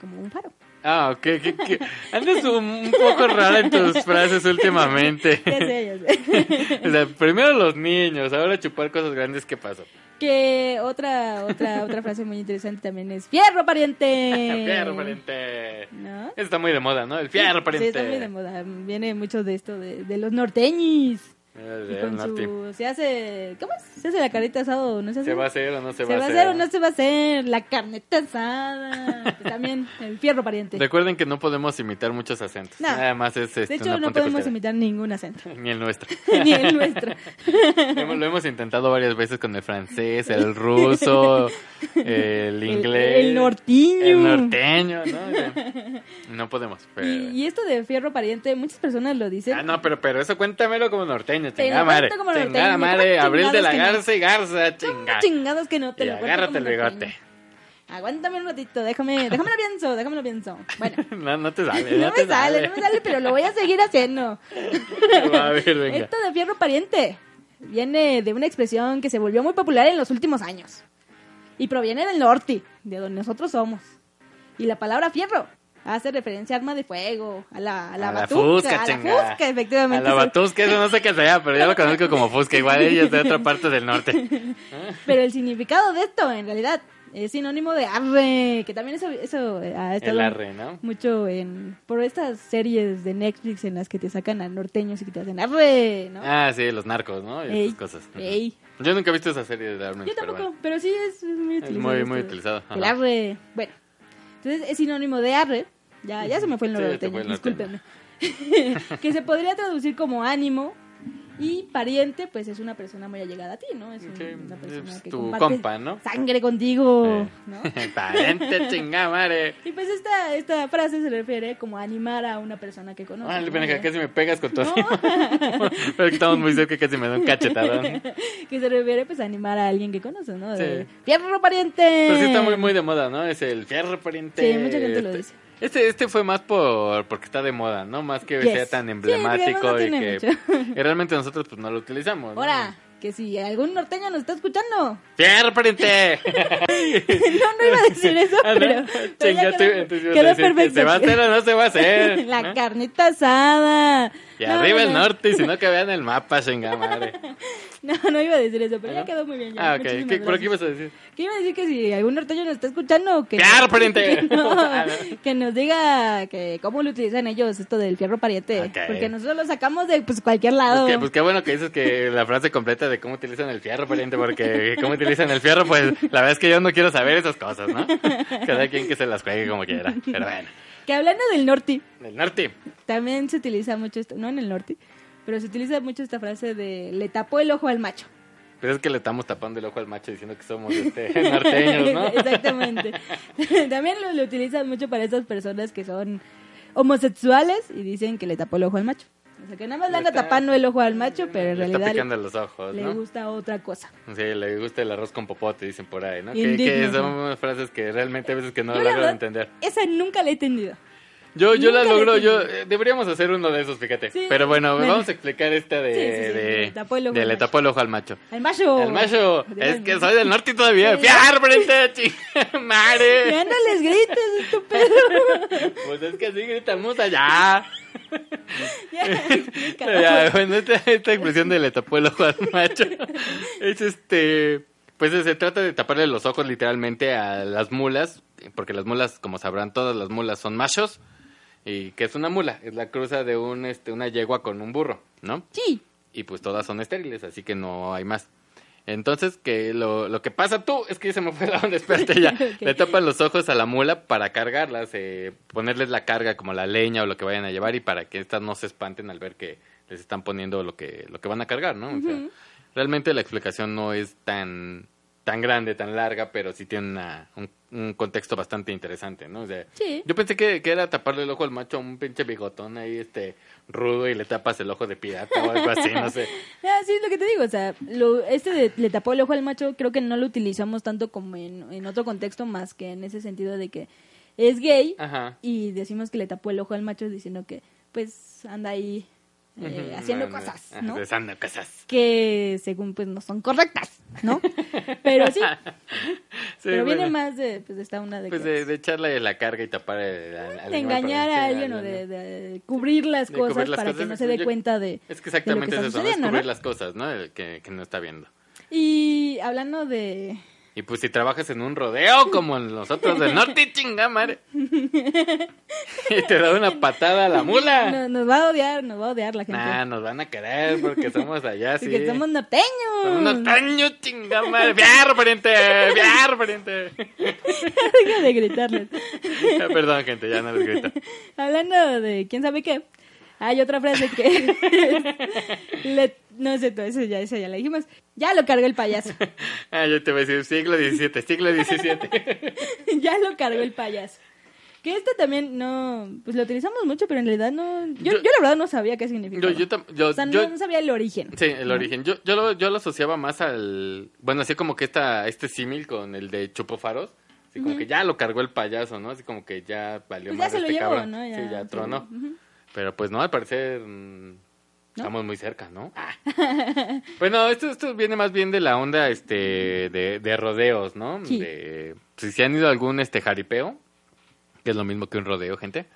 Como un faro. Ah, ok. que, que- Andas un, un poco rara en tus frases últimamente. [LAUGHS] Ya sé, ya sé. [LAUGHS] o sea, primero los niños, ahora chupar cosas grandes, ¿qué pasó? Que otra, otra, otra frase muy interesante también es ¡Fierro, pariente! [LAUGHS] Fierro, pariente. ¿No? Está muy de moda, ¿no? El fierro, Sí, pariente. está muy de moda. Viene mucho de esto de, de los norteñis. El Y con su... Se hace... ¿Cómo es? ¿Se hace la carnita asada o no se hace? ¿Se va a hacer o no se, ¿Se va a hacer o no se va a hacer? La carneta asada. también el fierro pariente. Recuerden que no podemos imitar muchos acentos. No. Nada más es este, De hecho, no podemos imitar ningún acento. [LAUGHS] Ni el nuestro. [LAUGHS] Ni el nuestro. Lo hemos- intentado varias veces con el francés, el [LAUGHS] ruso, el inglés. el norteño. El norteño, ¿no? No podemos. Pero... Y, y esto de fierro pariente, muchas personas lo dicen. Ah, no, pero, pero eso cuéntamelo como norteño, Lo chingada madre. Chingada madre, ¿cómo Abril de la? Garza y Garza, ¿Cómo chingada. chingados que no te lo agárrate el bigote. Aguántame un ratito, déjame, déjame lo pienso, déjame lo pienso. Bueno, [LAUGHS] No, no te sale, [LAUGHS] no no, te me sale, no me sale, pero lo voy a seguir haciendo. [LAUGHS] A ver, venga. Esto de fierro pariente viene de una expresión que se volvió muy popular en los últimos años. Y proviene del norte, de donde nosotros somos. Y la palabra fierro hace referencia a arma de fuego, a la, a la A la fusca, a la fusca, efectivamente. A la batusca, eso no sé qué sea, pero yo lo conozco como Fusca. Igual ella es de otra [LAUGHS] parte del norte. Pero el significado de esto, en realidad, es sinónimo de arre, que también eso, eso eh, ha estado El arre, ¿no? mucho en por estas series de Netflix en las que te sacan a norteños y que te hacen arre, ¿no? Ah, sí, los narcos, ¿no? Y Ey, esas cosas. Ey. Yo nunca he visto esa serie de Armin. Yo pero tampoco, bueno. pero sí es, es muy Es utilizado. muy, esto muy de- utilizado. El arre. Bueno, entonces es sinónimo de arre. Ya, ya se me fue el Sí, te norteño, norteño. discúlpenme. [LAUGHS] que se podría traducir como ánimo. Y pariente, pues es una persona muy allegada a ti, ¿no? Es un- Sí, una persona es que tu compa, ¿no? sangre contigo, Sí. ¿no? [LAUGHS] Pariente, chingada madre. Y pues esta, esta frase se refiere como a animar a una persona que conoce. Ah, ¿no? casi me pegas con todo. No. [LAUGHS] pero que estamos muy cerca, casi me da un cachetadón. que se refiere pues a animar a alguien que conoce, ¿no? De, Sí. ¡Fierro pariente! Pero sí está muy, muy de moda, ¿no? Es el fierro pariente. Sí, mucha gente lo dice. Este, este fue más por porque está de moda, ¿no? Más que Yes. sea tan emblemático no y que y realmente nosotros pues no lo utilizamos. ¿no? Ahora, que si algún norteño nos está escuchando. ¡Fierro pariente! [LAUGHS] no, no iba a decir eso, [LAUGHS] Ah, ¿no? pero, ya quedó, quedó decir perfecto. ¿Se va a hacer o no se va a hacer? [LAUGHS] La carnita asada. [LAUGHS] Y No, arriba no, el no. norte, y si no [LAUGHS] que vean el mapa, chinga madre. No, no iba a decir eso, pero ¿Ah, ya no? quedó muy bien. ya. Ah, ok. ¿Qué, ¿Por qué ibas a decir? Que iba a decir que si algún norteño nos está escuchando, que, ¡Fierro [LAUGHS] pariente! No, que nos diga que cómo lo utilizan ellos esto del fierro pariente. Ok. Porque nosotros lo sacamos de pues cualquier lado. Pues, que, pues qué bueno que dices que la frase completa de cómo utilizan el fierro, pariente, porque cómo utilizan el fierro, pues la verdad es que yo no quiero saber esas cosas, ¿no? Cada quien que se las juegue como quiera. Pero bueno, Que hablando del norte, el norte. también se utiliza mucho esto, no en el norte, pero se utiliza mucho esta frase de le tapó el ojo al macho. Pero es que le estamos tapando el ojo al macho diciendo que somos este, [LAUGHS] norteños, ¿no? [LAUGHS] Exactamente. [LAUGHS] también lo, lo utilizan mucho para esas personas que son homosexuales y dicen que le tapó el ojo al macho. O sea, que nada más le Le anda tapando el ojo al macho, pero en Le está realidad picando los ojos, le ¿no? gusta otra cosa. Sí, le gusta el arroz con popote, dicen por ahí, ¿no? Que, Indigno, que son frases que realmente a veces que no logro entender. Esa nunca la he entendido. Yo, yo la logro, yo eh, deberíamos hacer uno de esos, fíjate. Sí, Pero bueno, bueno. vamos a explicar esta de, Sí, sí, sí, de, le tapó el ojo de al le macho. tapó el ojo al macho. El macho. Es que soy del norte todavía. Sí. ¡Fiar, frente, chingada [LAUGHS] madre! Ya no les grites, estúpido. [LAUGHS] Pues es que así gritamos allá. ya, [LAUGHS] ya, bueno, esta, esta expresión de le tapó el ojo al macho es este. Pues se trata de taparle los ojos literalmente a las mulas, porque las mulas, como sabrán, todas las mulas son machos. ¿Y qué es una mula? Es la cruza de un, este, una yegua con un burro, ¿no? Sí. y pues todas son estériles, así que no hay más. Entonces, que lo, lo que pasa tú, es que se me fue [LAUGHS] la onda, espérate ya. [LAUGHS] Ok. Le tapan los ojos a la mula para cargarlas, eh, ponerles la carga como la leña o lo que vayan a llevar y para que estas no se espanten al ver que les están poniendo lo que, lo que van a cargar, ¿no? O sea, realmente la explicación no es tan, tan grande, tan larga, pero sí tiene una- un, un contexto bastante interesante, ¿no? O sea, Sí. yo pensé que, que era taparle el ojo al macho a un pinche bigotón ahí, este, rudo y le tapas el ojo de pirata o algo así, no sé. [LAUGHS] Ah, sí, es lo que te digo, o sea, lo, este de le tapó el ojo al macho, creo que no lo utilizamos tanto como en, en otro contexto, más que en ese sentido de que es gay Ajá. y decimos que le tapó el ojo al macho diciendo que, pues, anda ahí eh, haciendo cosas, ¿no? Haciendo cosas. Que según, pues, no son correctas, ¿no? Pero sí, [LAUGHS] Sí, pero viene bueno, más de, pues, de esta una de Pues que... de, de echarle la carga y tapar el, al- al de engañar para- a alguien al- o de, de cubrir las de cubrir cosas las para cosas. que no se dé Yo- cuenta de, Es que de exactamente lo que es está eso, ¿no? Es cubrir ¿no? las cosas, ¿no? El que, que no está viendo. Y hablando de, Y pues si trabajas en un rodeo como nosotros del norte, [LAUGHS] chinga madre. y te da una patada a la mula. No, nos va a odiar, nos va a odiar la gente. Nah, nos van a querer porque somos allá, [LAUGHS] sí. Porque somos norteños. Somos norteños, chinga madre. Viar, pariente, viar, pariente. [LAUGHS] Deja de gritarles. Perdón, gente, ya no les grito. Hablando de quién sabe qué, hay otra frase que... le- no sé, esa ya, esa ya la dijimos. Ya lo cargó el payaso. [LAUGHS] Ah, yo te voy a decir siglo XVII, siglo XVII. [LAUGHS] ya lo cargó el payaso. Que este también no... Pues lo utilizamos mucho, pero en realidad no... Yo, Yo- yo la verdad no sabía qué significaba. Yo, yo, o sea, no- sabía el origen. Sí, el origen. Yo, yo, lo, yo lo asociaba más al... Bueno, así como que esta, este símil con el de Chupofaros. Así como que ya lo cargó el payaso, ¿no? Así como que ya valió Pues ya más se lo este llevó, cabrón. ¿no? sí, Ya, tronó. Pero pues no, al parecer estamos muy cerca, ¿no? Ah. [LAUGHS] bueno, esto, esto viene más bien de la onda este de, de rodeos, ¿no? Sí. De, si se han ido a algún este jaripeo, que es lo mismo que un rodeo, gente.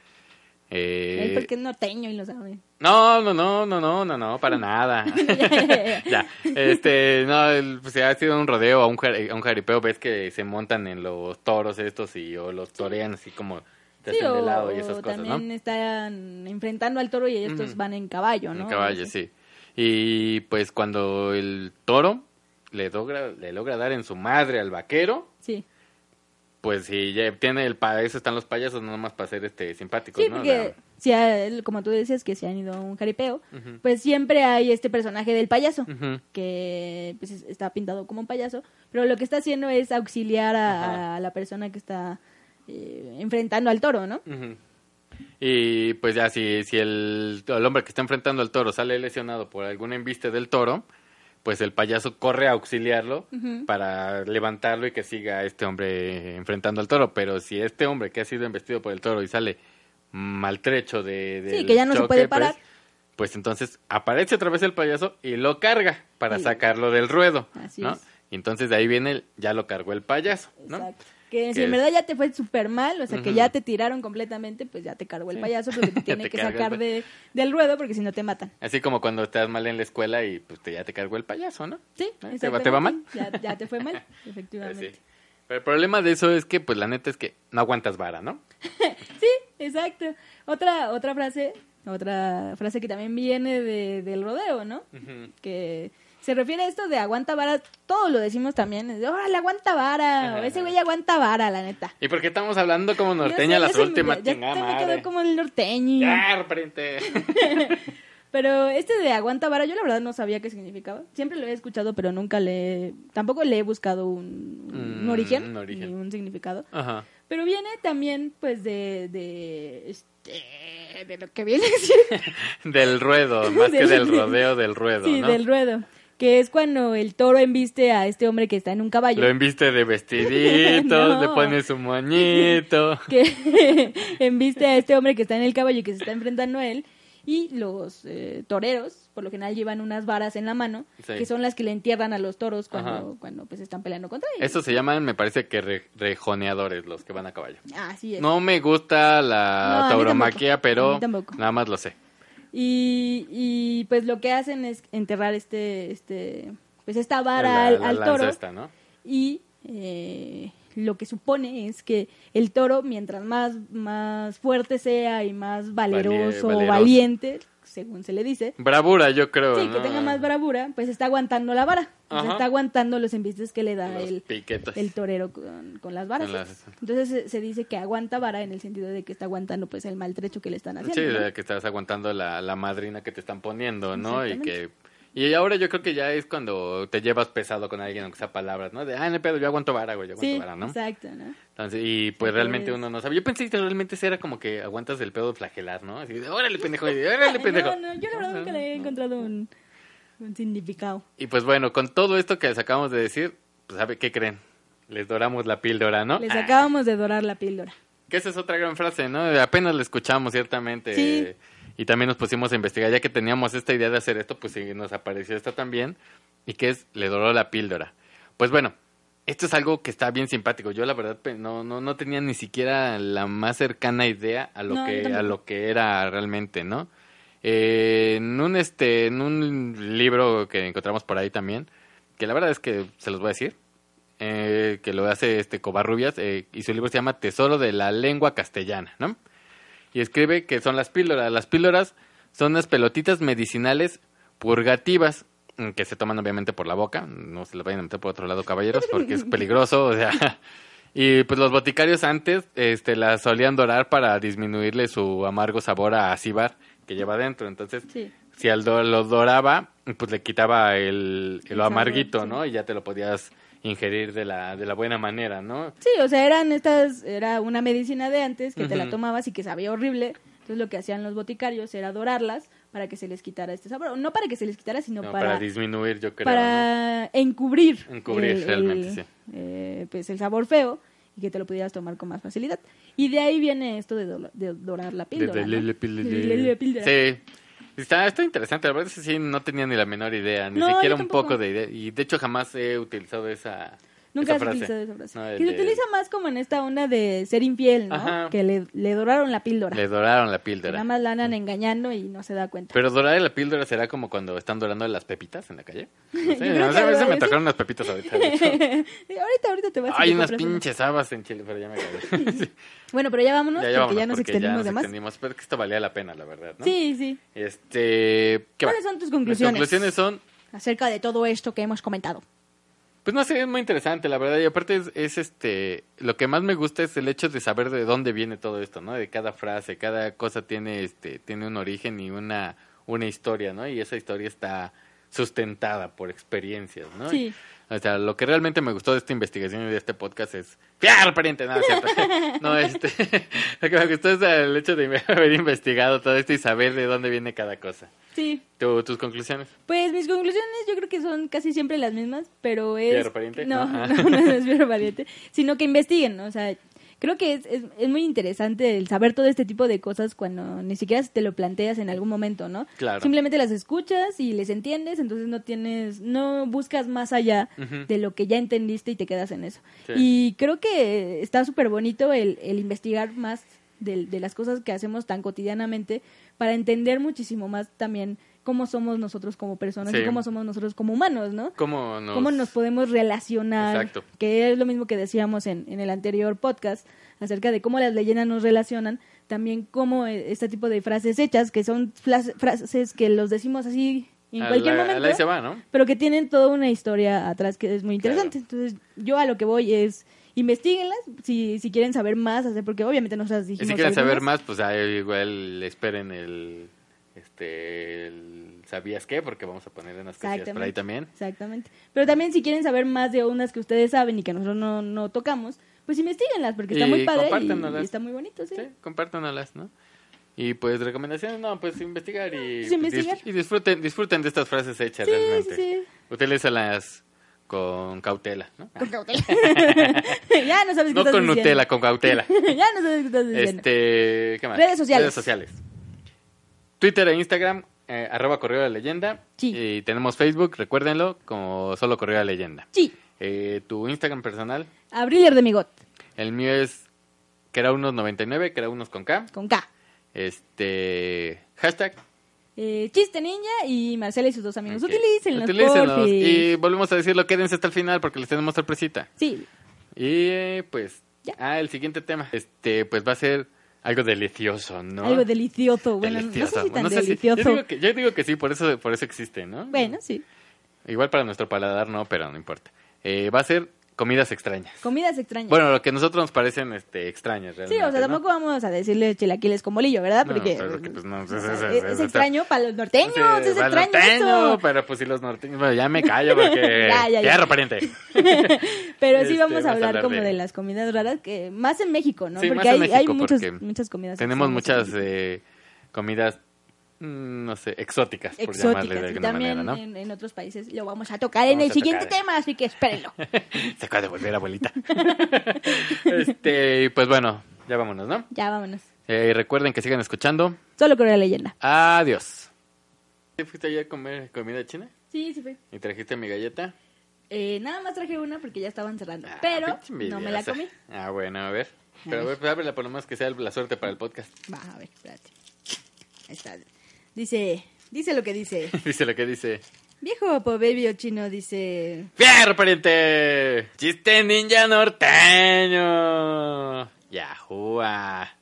Eh, porque es norteño y lo sabe. no, no, no, no, no, no, no, para nada. [LAUGHS] [LAUGHS] ya, este, no, el- pues, si ha sido un rodeo, a un, jar- un jaripeo, ves que se montan en los toros estos y o los torean así como te Sí, hacen de o, lado y o esas cosas, también ¿no? están enfrentando al toro y estos Ujú. van en caballo, ¿no? En caballo, sí. Y pues cuando el toro le logra, le logra dar en su madre al vaquero, Sí, pues si ya tiene el para eso están los payasos, no nomás para ser este simpáticos, sí ¿no? porque si ha- como tú decías que se han ido a un jaripeo, pues siempre hay este personaje del payaso. Que pues, es- está pintado como un payaso, pero lo que está haciendo es auxiliar a, a la persona que está eh, enfrentando al toro, ¿no? Y pues ya si, si el, el hombre que está enfrentando al toro sale lesionado por algún embiste del toro, pues el payaso corre a auxiliarlo para levantarlo y que siga este hombre enfrentando al toro. Pero si este hombre que ha sido embestido por el toro y sale maltrecho de, Sí, del que ya no se choque, puede pues. Pues, entonces aparece otra vez el payaso y lo carga para Sí. sacarlo del ruedo, Así ¿no? es. Y entonces de ahí viene el, ya lo cargó el payaso, ¿no? Exacto. Que si en verdad ya te fue súper mal, o sea, que ya te tiraron completamente, pues ya te cargó el payaso porque te [LAUGHS] tiene te que el sacar de, del ruedo porque si no te matan. Así como cuando estás mal en la escuela y pues te, ya te cargó el payaso, ¿no? Sí, ¿Eh? ¿Te va- te va mal? Ya, ya te fue mal, [LAUGHS] efectivamente. sí. Pero el problema de eso es que, pues la neta es que no aguantas vara, ¿no? [LAUGHS] Sí, exacto. Otra, otra frase, otra frase que también viene de, del rodeo, ¿no? Que se refiere a esto de aguanta vara, todo lo decimos también, es de, órale, aguanta vara, o ese güey aguanta vara, la neta. ¿Y por qué estamos hablando como norteña sé, las ya me- últimas ya- ya chingada me madre? quedó como el norteño. Ya. [LAUGHS] Pero este de aguanta vara, yo la verdad no sabía qué significaba. Siempre lo he escuchado, pero nunca le tampoco le he buscado un, un Mm, origen, un origen. ni un significado. Ajá. Pero viene también, pues, de, de, este, de lo que viene siendo [LAUGHS] Del ruedo, [LAUGHS] más que Del- del rodeo del ruedo, Sí, ¿no? del ruedo. Que es cuando el toro embiste a este hombre que está en un caballo. Lo enviste de vestiditos, [LAUGHS] No. le pones su moñito. [LAUGHS] Que embiste a este hombre que está en el caballo y que se está enfrentando a él. Y los eh, toreros, por lo general, llevan unas varas en la mano, Sí. que son las que le entierran a los toros cuando, Ajá. cuando pues están peleando contra ellos. Eso se llaman, me parece que re- rejoneadores, los que van a caballo. Así es. No me gusta la tauromaquia, pero nada más lo sé. Y, y pues lo que hacen es enterrar este, este, pues esta vara La- al, al toro. esta, ¿no? y eh, lo que supone es que el toro mientras más más fuerte sea y más valeroso. valiente según se le dice Bravura, yo creo. sí que tenga más bravura pues está aguantando la vara o sea, Ajá. está aguantando los embistes que le da Los el, el torero con, con las varas las- entonces se, se dice que aguanta vara en el sentido de que está aguantando pues el maltrecho que le están haciendo Sí, ¿no? de que estás aguantando la, la madrina que te están poniendo, ¿no? Y que y ahora yo creo que ya es cuando te llevas pesado con alguien, aunque sea palabras, ¿no? De, ah, no pedo, yo aguanto vara, güey, yo aguanto sí vara, ¿no? exacto ¿no? Entonces, y pues realmente es. uno no sabe. Yo pensé que realmente era como que aguantas el pedo flagelar, ¿no? Así de, órale, pendejo, y de, órale, [LAUGHS] pendejo. no, no, yo la verdad nunca le he encontrado un, un significado Y pues bueno, con todo esto que les acabamos de decir, pues ¿sabe qué creen? Les doramos la píldora, ¿no? les Ah, acabamos de dorar la píldora Que esa es otra gran frase, ¿no? Apenas la escuchamos, ciertamente. Sí. Y también nos pusimos a investigar, ya que teníamos esta idea de hacer esto, pues sí, nos apareció esta también. Y que es, le doró la píldora. Pues bueno, esto es algo que está bien simpático. Yo la verdad no, no, no tenía ni siquiera la más cercana idea a lo, No, que, a lo que era realmente, ¿no? Eh, en un este en un libro que encontramos por ahí también, que la verdad es que se los voy a decir, eh, que lo hace este Covarrubias, eh, y su libro se llama Tesoro de la Lengua Castellana, ¿no? Y escribe que son las píldoras. Las píldoras son unas pelotitas medicinales purgativas mm, que se toman obviamente por la boca. No se las vayan a meter por otro lado, caballeros, porque es [LAUGHS] peligroso, o sea... [LAUGHS] Y pues los boticarios antes este, las solían dorar para disminuirle su amargo sabor a acíbar que lleva adentro. Entonces, Sí. si al do- lo doraba, pues le quitaba el, El lo amarguito. ¿no? Y ya te lo podías ingerir de la, de la buena manera, ¿no? Sí, o sea, eran estas, era una medicina de antes que te la tomabas y que sabía horrible. Entonces lo que hacían los boticarios era dorarlas para que se les quitara este sabor. No para que se les quitara, sino No, para, para, disminuir, yo creo. ¿no? para encubrir, Encubrir, realmente, sí. eh, pues el sabor feo y que te lo pudieras tomar con más facilidad. Y de ahí viene esto de, do- de dorar la píldora. de- de- píldora. Sí. Está, está interesante, la verdad es que sí, no tenía ni la menor idea, ni No, siquiera un poco de idea. Y de hecho jamás he utilizado esa, Nunca has utilizado esa frase. No, que se utiliza más como en esta onda de ser infiel, ¿no? Ajá. Que le, le doraron la píldora. Le doraron la Que píldora. nada más la andan engañando y no se da cuenta. Pero dorar la píldora será como cuando están dorando las pepitas en la calle. [LAUGHS] No sé, no sé, a veces algo me tocaron unas pepitas ahorita. [LAUGHS] ahorita, ahorita te vas a Hay unas pinches habas en Chile, pero ya me acabé. [LAUGHS] Sí. Bueno, pero ya vámonos, Ya, porque ya vámonos, ya nos porque extendimos nos de más. extendimos, pero que esto valía la pena, la verdad, ¿no? Sí, sí. Este, ¿qué ¿Cuáles va? son tus Mis conclusiones? conclusiones son, Acerca de todo esto que hemos comentado. Pues no sé, es muy interesante, la verdad, y aparte es, es, este, lo que más me gusta es el hecho de saber de dónde viene todo esto, ¿no? De cada frase, cada cosa tiene, este, tiene un origen y una, una historia, ¿no? Y esa historia está sustentada por experiencias, ¿no? Sí. O sea, lo que realmente me gustó de esta investigación y de este podcast es... ¡Fiar, pariente! No, cierto. [LAUGHS] no, este... [LAUGHS] lo que me gustó es el hecho de [LAUGHS] haber investigado todo esto y saber de dónde viene cada cosa. Sí. ¿Tu- ¿Tus conclusiones? Pues mis conclusiones yo creo que son casi siempre las mismas, pero es... ¿Fierro pariente? No, No. no, no, es fierro pariente. Sino que investiguen, ¿no? o sea... Creo que es, es, es muy interesante el saber todo este tipo de cosas cuando ni siquiera te lo planteas en algún momento, ¿no? Claro. Simplemente las escuchas y les entiendes, entonces no tienes, no buscas más allá de lo que ya entendiste y te quedas en eso. Sí. Y creo que está súper bonito el, el investigar más de, de las cosas que hacemos tan cotidianamente para entender muchísimo más también cómo somos nosotros como personas Sí. y cómo somos nosotros como humanos, ¿no? ¿Cómo nos...? Cómo nos podemos relacionar, Exacto. que es lo mismo que decíamos en, en el anterior podcast acerca de cómo las leyendas nos relacionan, también cómo eh, este tipo de frases hechas, que son frases que los decimos así en A cualquier la- momento, se va, ¿no? pero que tienen toda una historia atrás que es muy interesante. Entonces, yo a lo que voy es investiguenlas si, si quieren saber más, porque obviamente nosotras Y dijimos si quieren saber más, pues ahí igual esperen el... Este... el ¿Sabías qué? Porque vamos a poner unas cosillas por ahí también. Exactamente. Pero también si quieren saber más de unas que ustedes saben y que nosotros no, no tocamos, pues investiguenlas porque está Y muy padre y, y está muy bonito, sí. Sí, compártanos, ¿no? Y pues recomendaciones, no, pues investigar y, Pues, investigar. dis- y disfruten, disfruten de estas frases hechas Sí, realmente. sí, sí. Utilízalas con cautela, ¿no? Con cautela. [LAUGHS] ya no sabes qué No estás con diciendo. Nutella, con cautela. [LAUGHS] ya no sabes qué estás diciendo. Este, ¿qué más? Redes sociales. Redes sociales. Twitter e Instagram, eh, arroba Correo de la Leyenda. Sí. Y tenemos Facebook, recuérdenlo, como solo Correo de la Leyenda. Sí. Eh, tu Instagram personal, Abriller de Migot, el mío es que era unos 99, que era unos con K. con K. Este, hashtag. Eh, Chiste Ninja y Marcela y sus dos amigos. Ok. Utilícenlos, Utilícenlos. porfis. Y volvemos a decirlo, quédense hasta el final porque les tenemos sorpresita. Sí. Y pues, Ya. ah, el siguiente tema, este, pues va a ser algo delicioso, ¿no? Algo delicioso. Bueno, Delicioso. no sé si tan No sé si- delicioso. yo, digo que, yo digo que sí, por eso, por eso existe, ¿no? Bueno, sí. Igual para nuestro paladar no, pero no importa. Eh, va a ser comidas extrañas. Comidas extrañas. Bueno, lo que a nosotros nos parecen este, extrañas, sí, realmente. o sea, ¿no? tampoco vamos a decirle chilaquiles con bolillo, ¿verdad? No, Porque pues, no, es- o sea, es- extraño para los norteños, Sí, es el extraño norteño, eso. pero pues si los norteños, bueno, ya me callo porque... [LAUGHS] Ya, ya, ya. Fierro, pariente. [LAUGHS] Pero sí Este, vamos a hablar hablar como de- de... las comidas raras, que más en México, ¿no? Sí, porque más en hay, México, hay muchas, porque muchas comidas Tenemos muchas eh, comidas, no sé, exóticas, por llamarle de alguna también manera, ¿no? en, en otros países lo vamos a tocar en el siguiente tocar. tema, así que espérenlo. [LAUGHS] Se acaba de volver abuelita. [LAUGHS] este, pues bueno, ya vámonos, ¿no? ya, vámonos. Eh, y recuerden que sigan escuchando. Solo con la leyenda. Adiós. ¿Te fuiste allá a comer comida china? Sí, sí fue. ¿Y trajiste mi galleta? Eh, nada más traje una porque ya estaban cerrando, Ah, pero no me la comí. Ah, bueno, a ver. Pero a ver, pues ábrela por lo menos que sea la suerte para el podcast. Va, a ver, espérate. Ahí está. Dice, dice lo que dice. [LAUGHS] dice lo que dice. Viejo Opo Baby o chino dice... ¡Fierro, pariente! ¡Chiste ninja norteño! ¡Yahua!